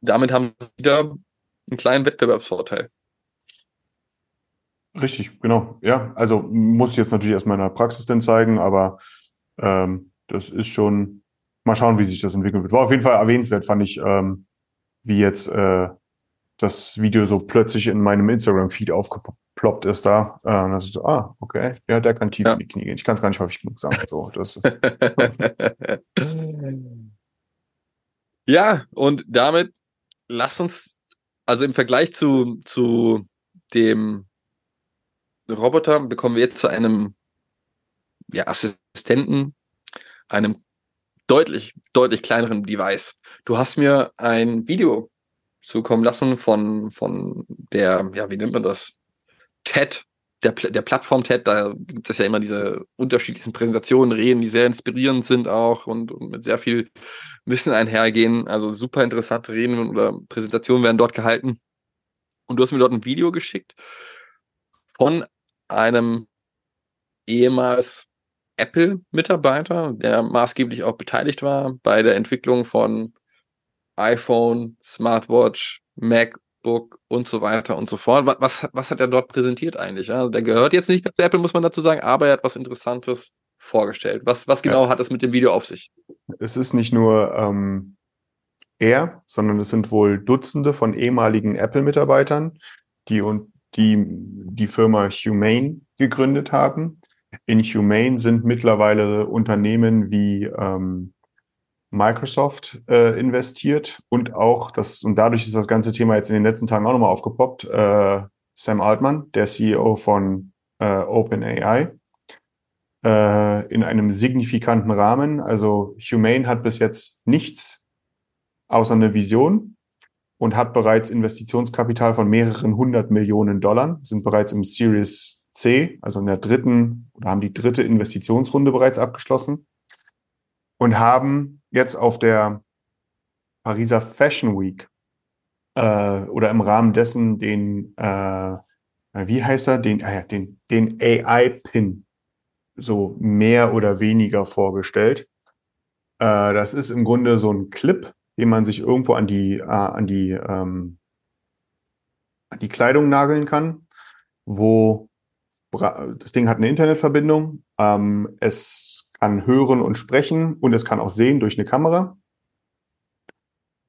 damit haben wir wieder einen kleinen Wettbewerbsvorteil. Richtig, genau. Ja, also muss ich jetzt natürlich erstmal in der Praxis dann zeigen, aber ähm, das ist schon, mal schauen, wie sich das entwickeln wird. War auf jeden Fall erwähnenswert, fand ich, ähm, wie jetzt äh, das Video so plötzlich in meinem Instagram-Feed aufgeploppt ist da. Äh, und das ist so, ah, okay, ja, der kann tief Ja. in die Knie gehen. Ich kann es gar nicht häufig genug sagen. So, das, [laughs] ja, und damit lass uns, also im Vergleich zu, zu dem Roboter bekommen wir jetzt zu einem ja, Assistenten, einem deutlich, deutlich kleineren Device. Du hast mir ein Video zukommen lassen von, von der, ja, wie nennt man das? TED, der, der Plattform TED, da gibt es ja immer diese unterschiedlichsten Präsentationen, Reden, die sehr inspirierend sind auch und, und mit sehr viel Wissen einhergehen. Also super interessante Reden oder Präsentationen werden dort gehalten. Und du hast mir dort ein Video geschickt von einem ehemals Apple-Mitarbeiter, der maßgeblich auch beteiligt war bei der Entwicklung von iPhone, Smartwatch, MacBook und so weiter und so fort. Wa- Was, was hat er dort präsentiert eigentlich? Also der gehört jetzt nicht bei Apple, muss man dazu sagen, aber er hat was Interessantes vorgestellt. Was, was genau hat es mit dem Video auf sich? es ist nicht nur ähm, er, sondern es sind wohl Dutzende von ehemaligen Apple-Mitarbeitern, die und die die Firma Humane gegründet haben. In Humane sind mittlerweile Unternehmen wie ähm, Microsoft äh, investiert und auch das, und dadurch ist das ganze Thema jetzt in den letzten Tagen auch nochmal aufgepoppt, äh, Sam Altman, der CEO von äh, OpenAI, äh, in einem signifikanten Rahmen. Also Humane hat bis jetzt nichts außer eine Vision und hat bereits Investitionskapital von mehreren hundert Millionen Dollar, sind bereits im Series C, also in der dritten, oder haben die dritte Investitionsrunde bereits abgeschlossen. und haben jetzt auf der Pariser Fashion Week äh, oder im Rahmen dessen den, äh, wie heißt er, den, äh, den, den AI-Pin so mehr oder weniger vorgestellt. Äh, das ist im Grunde so ein Clip, den man sich irgendwo an die, äh, an die, ähm, an die Kleidung nageln kann, wo das Ding hat eine Internetverbindung, ähm, es kann hören und sprechen und es kann auch sehen durch eine Kamera.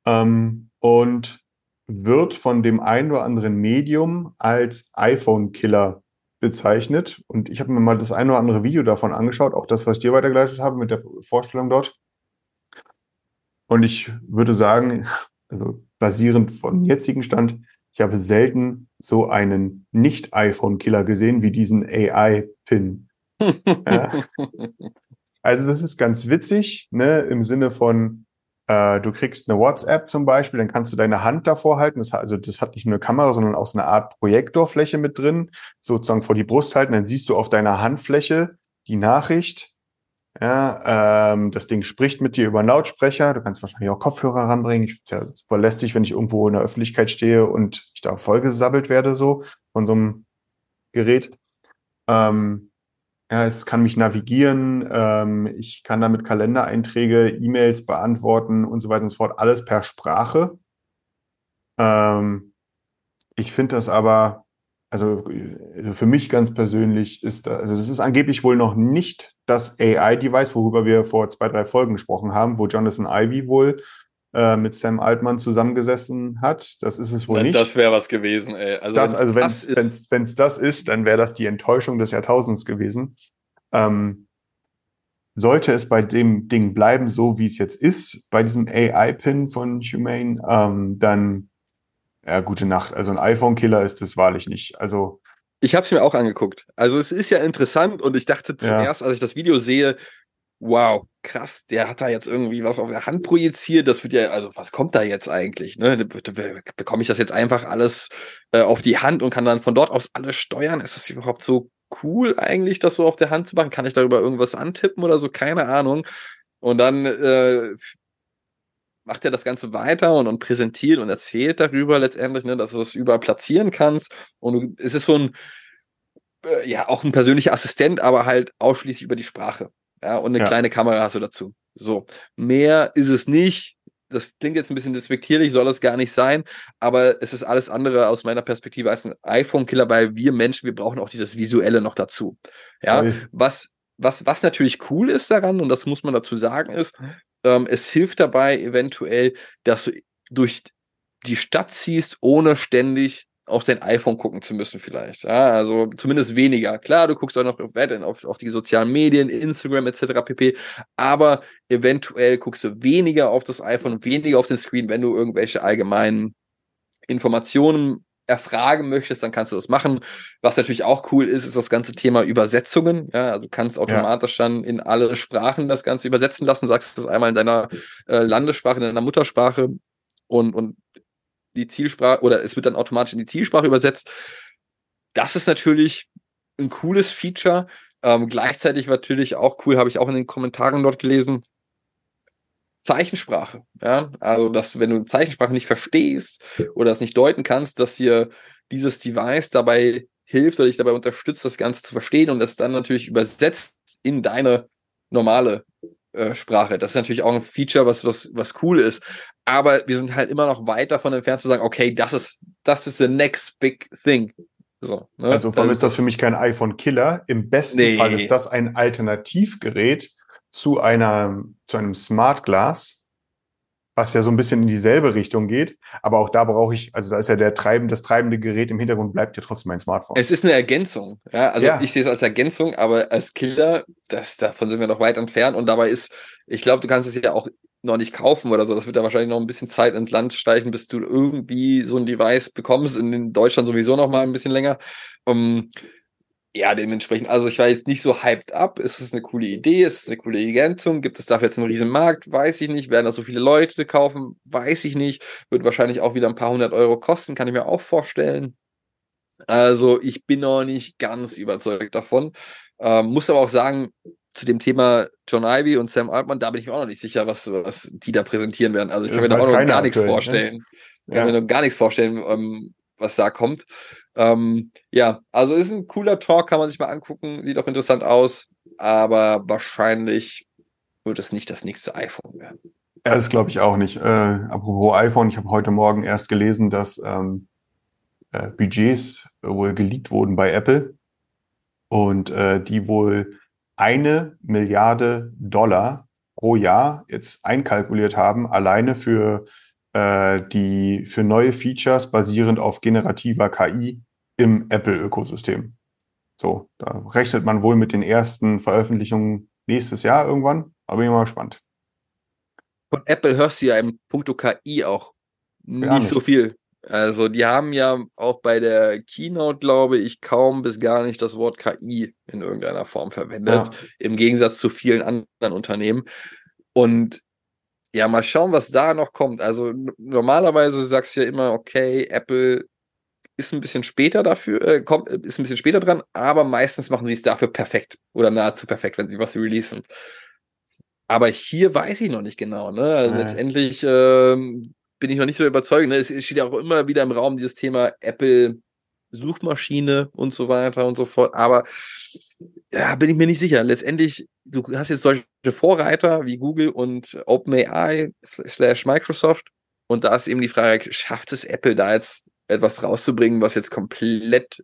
Ähm, und wird von dem ein oder anderen Medium als iPhone-Killer bezeichnet. Und ich habe mir mal das ein oder andere Video davon angeschaut, auch das, was ich dir weitergeleitet habe mit der Vorstellung dort. Und ich würde sagen, [laughs] also basierend vom jetzigen Stand, ich habe selten so einen Nicht-iPhone-Killer gesehen wie diesen AI-Pin. ja. [laughs] Also das ist ganz witzig, ne, im Sinne von, äh, du kriegst eine WhatsApp zum Beispiel, dann kannst du deine Hand davor halten. Das also das hat nicht nur eine Kamera, sondern auch so eine Art Projektorfläche mit drin, sozusagen vor die Brust halten. Dann siehst du auf deiner Handfläche die Nachricht. Ja, ähm, das Ding spricht mit dir über einen Lautsprecher. Du kannst wahrscheinlich auch Kopfhörer ranbringen. Ich finde es ja super lästig, wenn ich irgendwo in der Öffentlichkeit stehe und ich da vollgesabbelt werde, so von so einem Gerät. Ähm, ja, es kann mich navigieren, ähm, ich kann damit Kalendereinträge, E-Mails beantworten und so weiter und so fort, alles per Sprache. Ähm, ich finde das aber, also äh, für mich ganz persönlich ist da, also das ist angeblich wohl noch nicht das AI-Device, worüber wir vor zwei, drei Folgen gesprochen haben, wo Jonathan Ivy wohl äh, mit Sam Altman zusammengesessen hat. Das ist es wohl Na, nicht. Das wäre was gewesen, ey. Also, das, wenn also wenn das ist, es wenn's das ist, dann wäre das die Enttäuschung des Jahrtausends gewesen. Ähm, sollte es bei dem Ding bleiben, so wie es jetzt ist, bei diesem AI-Pin von Humane, ähm, dann ja, gute Nacht. Also ein iPhone-Killer ist es wahrlich nicht. Also Ich habe es mir auch angeguckt. Also es ist ja interessant und ich dachte Ja. zuerst, als ich das Video sehe, wow, krass, der hat da jetzt irgendwie was auf der Hand projiziert. Das wird ja, also was kommt da jetzt eigentlich? Ne? Be- Bekomme ich das jetzt einfach alles äh, auf die Hand und kann dann von dort aus alles steuern? Ist das überhaupt so cool eigentlich, das so auf der Hand zu machen? Kann ich darüber irgendwas antippen oder so? Keine Ahnung. Und dann äh, macht er das Ganze weiter und, und präsentiert und erzählt darüber letztendlich, ne, dass du das überall platzieren kannst. Und es ist so ein, äh, ja, auch ein persönlicher Assistent, aber halt ausschließlich über die Sprache. Ja, und eine Ja. kleine Kamera hast du dazu. So. Mehr ist es nicht. Das klingt jetzt ein bisschen despektierlich, soll es gar nicht sein, aber es ist alles andere aus meiner Perspektive als ein iPhone-Killer, weil wir Menschen, wir brauchen auch dieses Visuelle noch dazu. Ja, Voll. was, was, was natürlich cool ist daran, und das muss man dazu sagen, ist, ähm, es hilft dabei eventuell, dass du durch die Stadt ziehst, ohne ständig auf dein iPhone gucken zu müssen vielleicht. Ja, also zumindest weniger. Klar, du guckst auch noch auf, auf die sozialen Medien, Instagram etc. pp. Aber eventuell guckst du weniger auf das iPhone weniger auf den Screen, wenn du irgendwelche allgemeinen Informationen erfragen möchtest, dann kannst du das machen. Was natürlich auch cool ist, ist das ganze Thema Übersetzungen. Ja, also du kannst automatisch dann in alle Sprachen das Ganze übersetzen lassen, sagst das einmal in deiner äh, Landessprache, in deiner Muttersprache und, und die Zielsprache oder es wird dann automatisch in die Zielsprache übersetzt. Das ist natürlich ein cooles Feature. Ähm, gleichzeitig natürlich auch cool, habe ich auch in den Kommentaren dort gelesen. Zeichensprache, ja, also dass wenn du Zeichensprache nicht verstehst oder das nicht deuten kannst, dass dir dieses Device dabei hilft oder dich dabei unterstützt, das Ganze zu verstehen und das dann natürlich übersetzt in deine normale äh, Sprache. Das ist natürlich auch ein Feature, was, was, was cool ist. Aber wir sind halt immer noch weit davon entfernt zu sagen, okay, das ist, das ist the next big thing. So, ne? Also vor allem ist das für mich kein iPhone-Killer. Im besten Nee. Fall ist das ein Alternativgerät zu einer, zu einem Smart Glass, was ja so ein bisschen in dieselbe Richtung geht. Aber auch da brauche ich, also da ist ja der treibende, das treibende Gerät im Hintergrund bleibt ja trotzdem mein Smartphone. Es ist eine Ergänzung. Ja, also Ja. ich sehe es als Ergänzung, aber als Killer, das, davon sind wir noch weit entfernt. Und dabei ist, ich glaube, du kannst es ja auch noch nicht kaufen oder so. Das wird da wahrscheinlich noch ein bisschen Zeit ins Land steigen, bis du irgendwie so ein Device bekommst. In Deutschland sowieso noch mal ein bisschen länger. Um, ja, dementsprechend, also ich war jetzt nicht so hyped up. Ist es eine coole Idee? Ist es eine coole Ergänzung? Gibt es dafür jetzt einen riesen Markt? Weiß ich nicht. Werden das so viele Leute kaufen? Weiß ich nicht. Wird wahrscheinlich auch wieder ein paar hundert Euro kosten, kann ich mir auch vorstellen. Also ich bin noch nicht ganz überzeugt davon. Ähm, muss aber auch sagen, zu dem Thema John Ivy und Sam Altman, da bin ich mir auch noch nicht sicher, was, was die da präsentieren werden. Also ich kann Das mir da auch noch gar nichts ne? vorstellen. Ich kann Ja. mir noch gar nichts vorstellen, ähm, was da kommt. Ähm, ja, also ist ein cooler Talk, kann man sich mal angucken, sieht auch interessant aus, aber wahrscheinlich wird es nicht das nächste iPhone werden. Ja, das glaube ich auch nicht. Äh, apropos iPhone, ich habe heute Morgen erst gelesen, dass ähm, äh, Budgets wohl geleakt wurden bei Apple und äh, die wohl eine Milliarde Dollar pro Jahr jetzt einkalkuliert haben, alleine für äh, die für neue Features basierend auf generativer KI im Apple-Ökosystem. So, da rechnet man wohl mit den ersten Veröffentlichungen nächstes Jahr irgendwann. Aber bin ich mal gespannt. Von Apple hörst du ja im Punkto KI auch nicht, nicht. so viel. Also die haben ja auch bei der Keynote, glaube ich, kaum bis gar nicht das Wort KI in irgendeiner Form verwendet, Ja. im Gegensatz zu vielen anderen Unternehmen. Und ja, mal schauen, was da noch kommt. Also normalerweise sagst du ja immer, okay, Apple ist ein bisschen später dafür, äh, kommt, ist ein bisschen später dran, aber meistens machen sie es dafür perfekt oder nahezu perfekt, wenn sie was releasen. Aber hier weiß ich noch nicht genau. Ne? Also letztendlich ähm, bin ich noch nicht so überzeugt. Ne? Es steht ja auch immer wieder im Raum dieses Thema Apple Suchmaschine und so weiter und so fort. Aber ja, bin ich mir nicht sicher. Letztendlich, du hast jetzt solche Vorreiter wie Google und OpenAI slash Microsoft. Und da ist eben die Frage, schafft es Apple da jetzt etwas rauszubringen, was jetzt komplett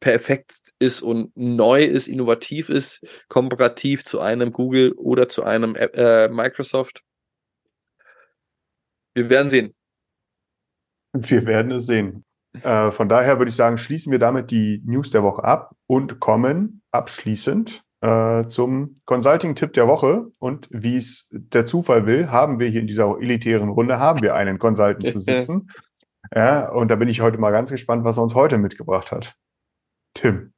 perfekt ist und neu ist, innovativ ist, komparativ zu einem Google oder zu einem äh, Microsoft? Wir werden sehen. Wir werden es sehen. Äh, von daher würde ich sagen, schließen wir damit die News der Woche ab und kommen abschließend äh, zum Consulting-Tipp der Woche. Und wie es der Zufall will, haben wir hier in dieser elitären Runde haben wir einen Consultant zu [laughs] sitzen. Ja, und da bin ich heute mal ganz gespannt, was er uns heute mitgebracht hat. Tim.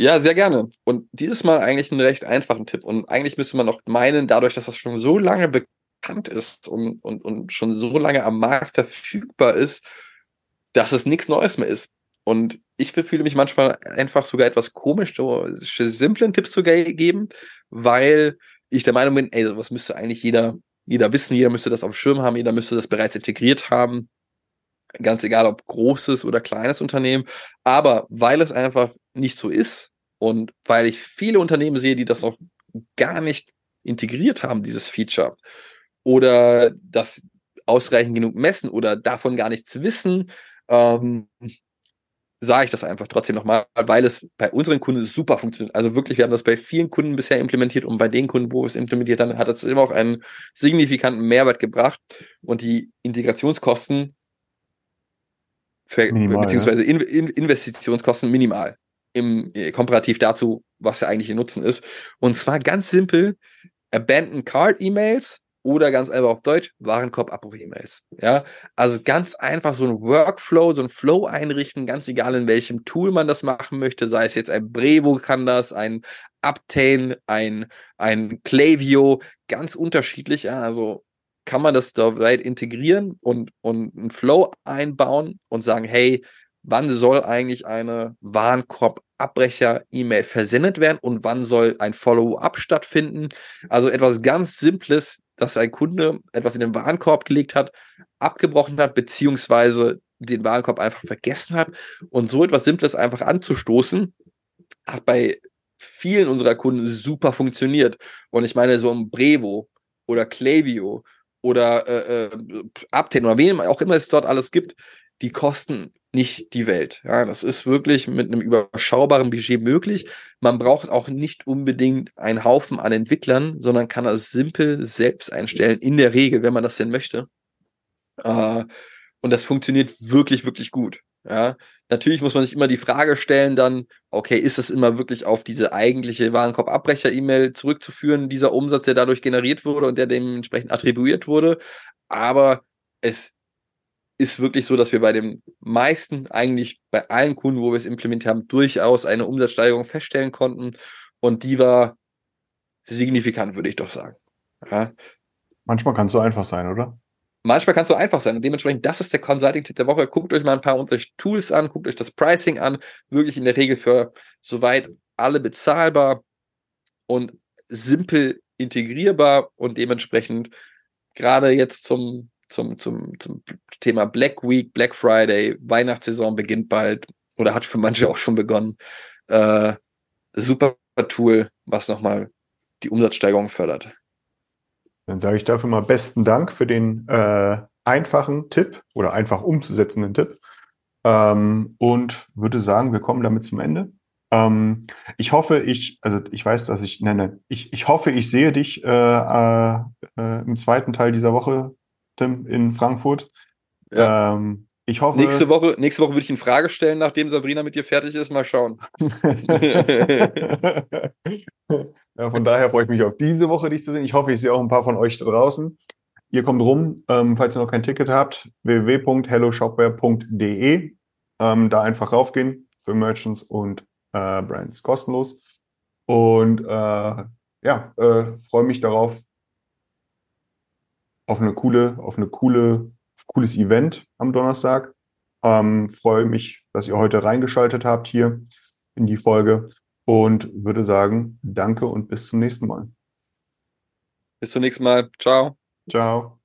Ja, sehr gerne. Und dieses Mal eigentlich einen recht einfachen Tipp. Und eigentlich müsste man auch meinen, dadurch, dass das schon so lange bekannt ist und, und, und schon so lange am Markt verfügbar ist, dass es nichts Neues mehr ist. Und ich fühle mich manchmal einfach sogar etwas komisch, so simplen Tipps zu ge geben, weil ich der Meinung bin, ey, sowas müsste eigentlich jeder, jeder wissen, jeder müsste das auf dem Schirm haben, jeder müsste das bereits integriert haben. Ganz egal, ob großes oder kleines Unternehmen. Aber weil es einfach nicht so ist und weil ich viele Unternehmen sehe, die das noch gar nicht integriert haben, dieses Feature, oder das ausreichend genug messen oder davon gar nichts wissen, ähm, sage ich das einfach trotzdem nochmal, weil es bei unseren Kunden super funktioniert. Also wirklich, wir haben das bei vielen Kunden bisher implementiert und bei den Kunden, wo wir es implementiert haben, hat es immer auch einen signifikanten Mehrwert gebracht und die Integrationskosten Minimal, beziehungsweise in, in, Investitionskosten minimal im äh, komparativ dazu, was ja eigentlich ihr Nutzen ist. Und zwar ganz simpel, Abandoned Card E-Mails oder ganz einfach auf Deutsch, Warenkorb-Abbruch-E-Mails. Ja, also ganz einfach so ein Workflow, so ein Flow einrichten, ganz egal in welchem Tool man das machen möchte, sei es jetzt ein Brevo kann das, ein Uptain, ein, ein Klaviyo, ganz unterschiedlich, ja, also kann man das da weit integrieren und, und einen Flow einbauen und sagen, hey, wann soll eigentlich eine Warenkorb-Abbrecher-E-Mail versendet werden und wann soll ein Follow-up stattfinden? Also etwas ganz Simples, dass ein Kunde etwas in den Warenkorb gelegt hat, abgebrochen hat, beziehungsweise den Warenkorb einfach vergessen hat und so etwas Simples einfach anzustoßen, hat bei vielen unserer Kunden super funktioniert. Und ich meine, so ein Brevo oder Klaviyo oder äh, äh, Uptain oder wem auch immer es dort alles gibt, die kosten nicht die Welt. Ja, das ist wirklich mit einem überschaubaren Budget möglich. Man braucht auch nicht unbedingt einen Haufen an Entwicklern, sondern kann das simpel selbst einstellen, in der Regel, wenn man das denn möchte. Äh, und das funktioniert wirklich, wirklich gut. Ja, natürlich muss man sich immer die Frage stellen, dann, okay, ist es immer wirklich auf diese eigentliche Warenkorb-Abbrecher-E-Mail zurückzuführen, dieser Umsatz, der dadurch generiert wurde und der dementsprechend attribuiert wurde. Aber es ist wirklich so, dass wir bei den meisten, eigentlich bei allen Kunden, wo wir es implementiert haben, durchaus eine Umsatzsteigerung feststellen konnten. Und die war signifikant, würde ich doch sagen. Ja. Manchmal kann es so einfach sein, oder? Manchmal kann es so einfach sein. Und dementsprechend, das ist der Consulting-Tipp der Woche. Guckt euch mal ein paar unterschiedliche Tools an, guckt euch das Pricing an. Wirklich in der Regel für soweit alle bezahlbar. und simpel integrierbar und dementsprechend gerade jetzt zum, zum, zum, zum Thema Black Week, Black Friday, Weihnachtssaison beginnt bald oder hat für manche auch schon begonnen. Äh, super Tool, was nochmal die Umsatzsteigerung fördert. Dann sage ich dafür mal besten Dank für den äh, einfachen Tipp oder einfach umzusetzenden Tipp. Ähm, und würde sagen, wir kommen damit zum Ende. Ähm, ich hoffe, ich, also ich weiß, dass ich nenne, ich, ich hoffe, ich sehe dich äh, äh, äh, im zweiten Teil dieser Woche, Tim, in Frankfurt. Ja. Ähm, ich hoffe. Nächste Woche, nächste Woche würde ich in Frage stellen, nachdem Sabrina mit dir fertig ist. Mal schauen. [laughs] ja, von daher freue ich mich auf diese Woche, dich zu sehen. Ich hoffe, ich sehe auch ein paar von euch da draußen. Ihr kommt rum, ähm, falls ihr noch kein Ticket habt, www.helloshopware.de. Ähm, da einfach raufgehen für Merchants und äh, Brands kostenlos. Und äh, ja, äh, freue mich darauf, auf eine coole, auf eine coole, cooles Event am Donnerstag. Ähm, freue mich, dass ihr heute reingeschaltet habt hier in die Folge und würde sagen, danke und bis zum nächsten Mal. Bis zum nächsten Mal. Ciao. Ciao.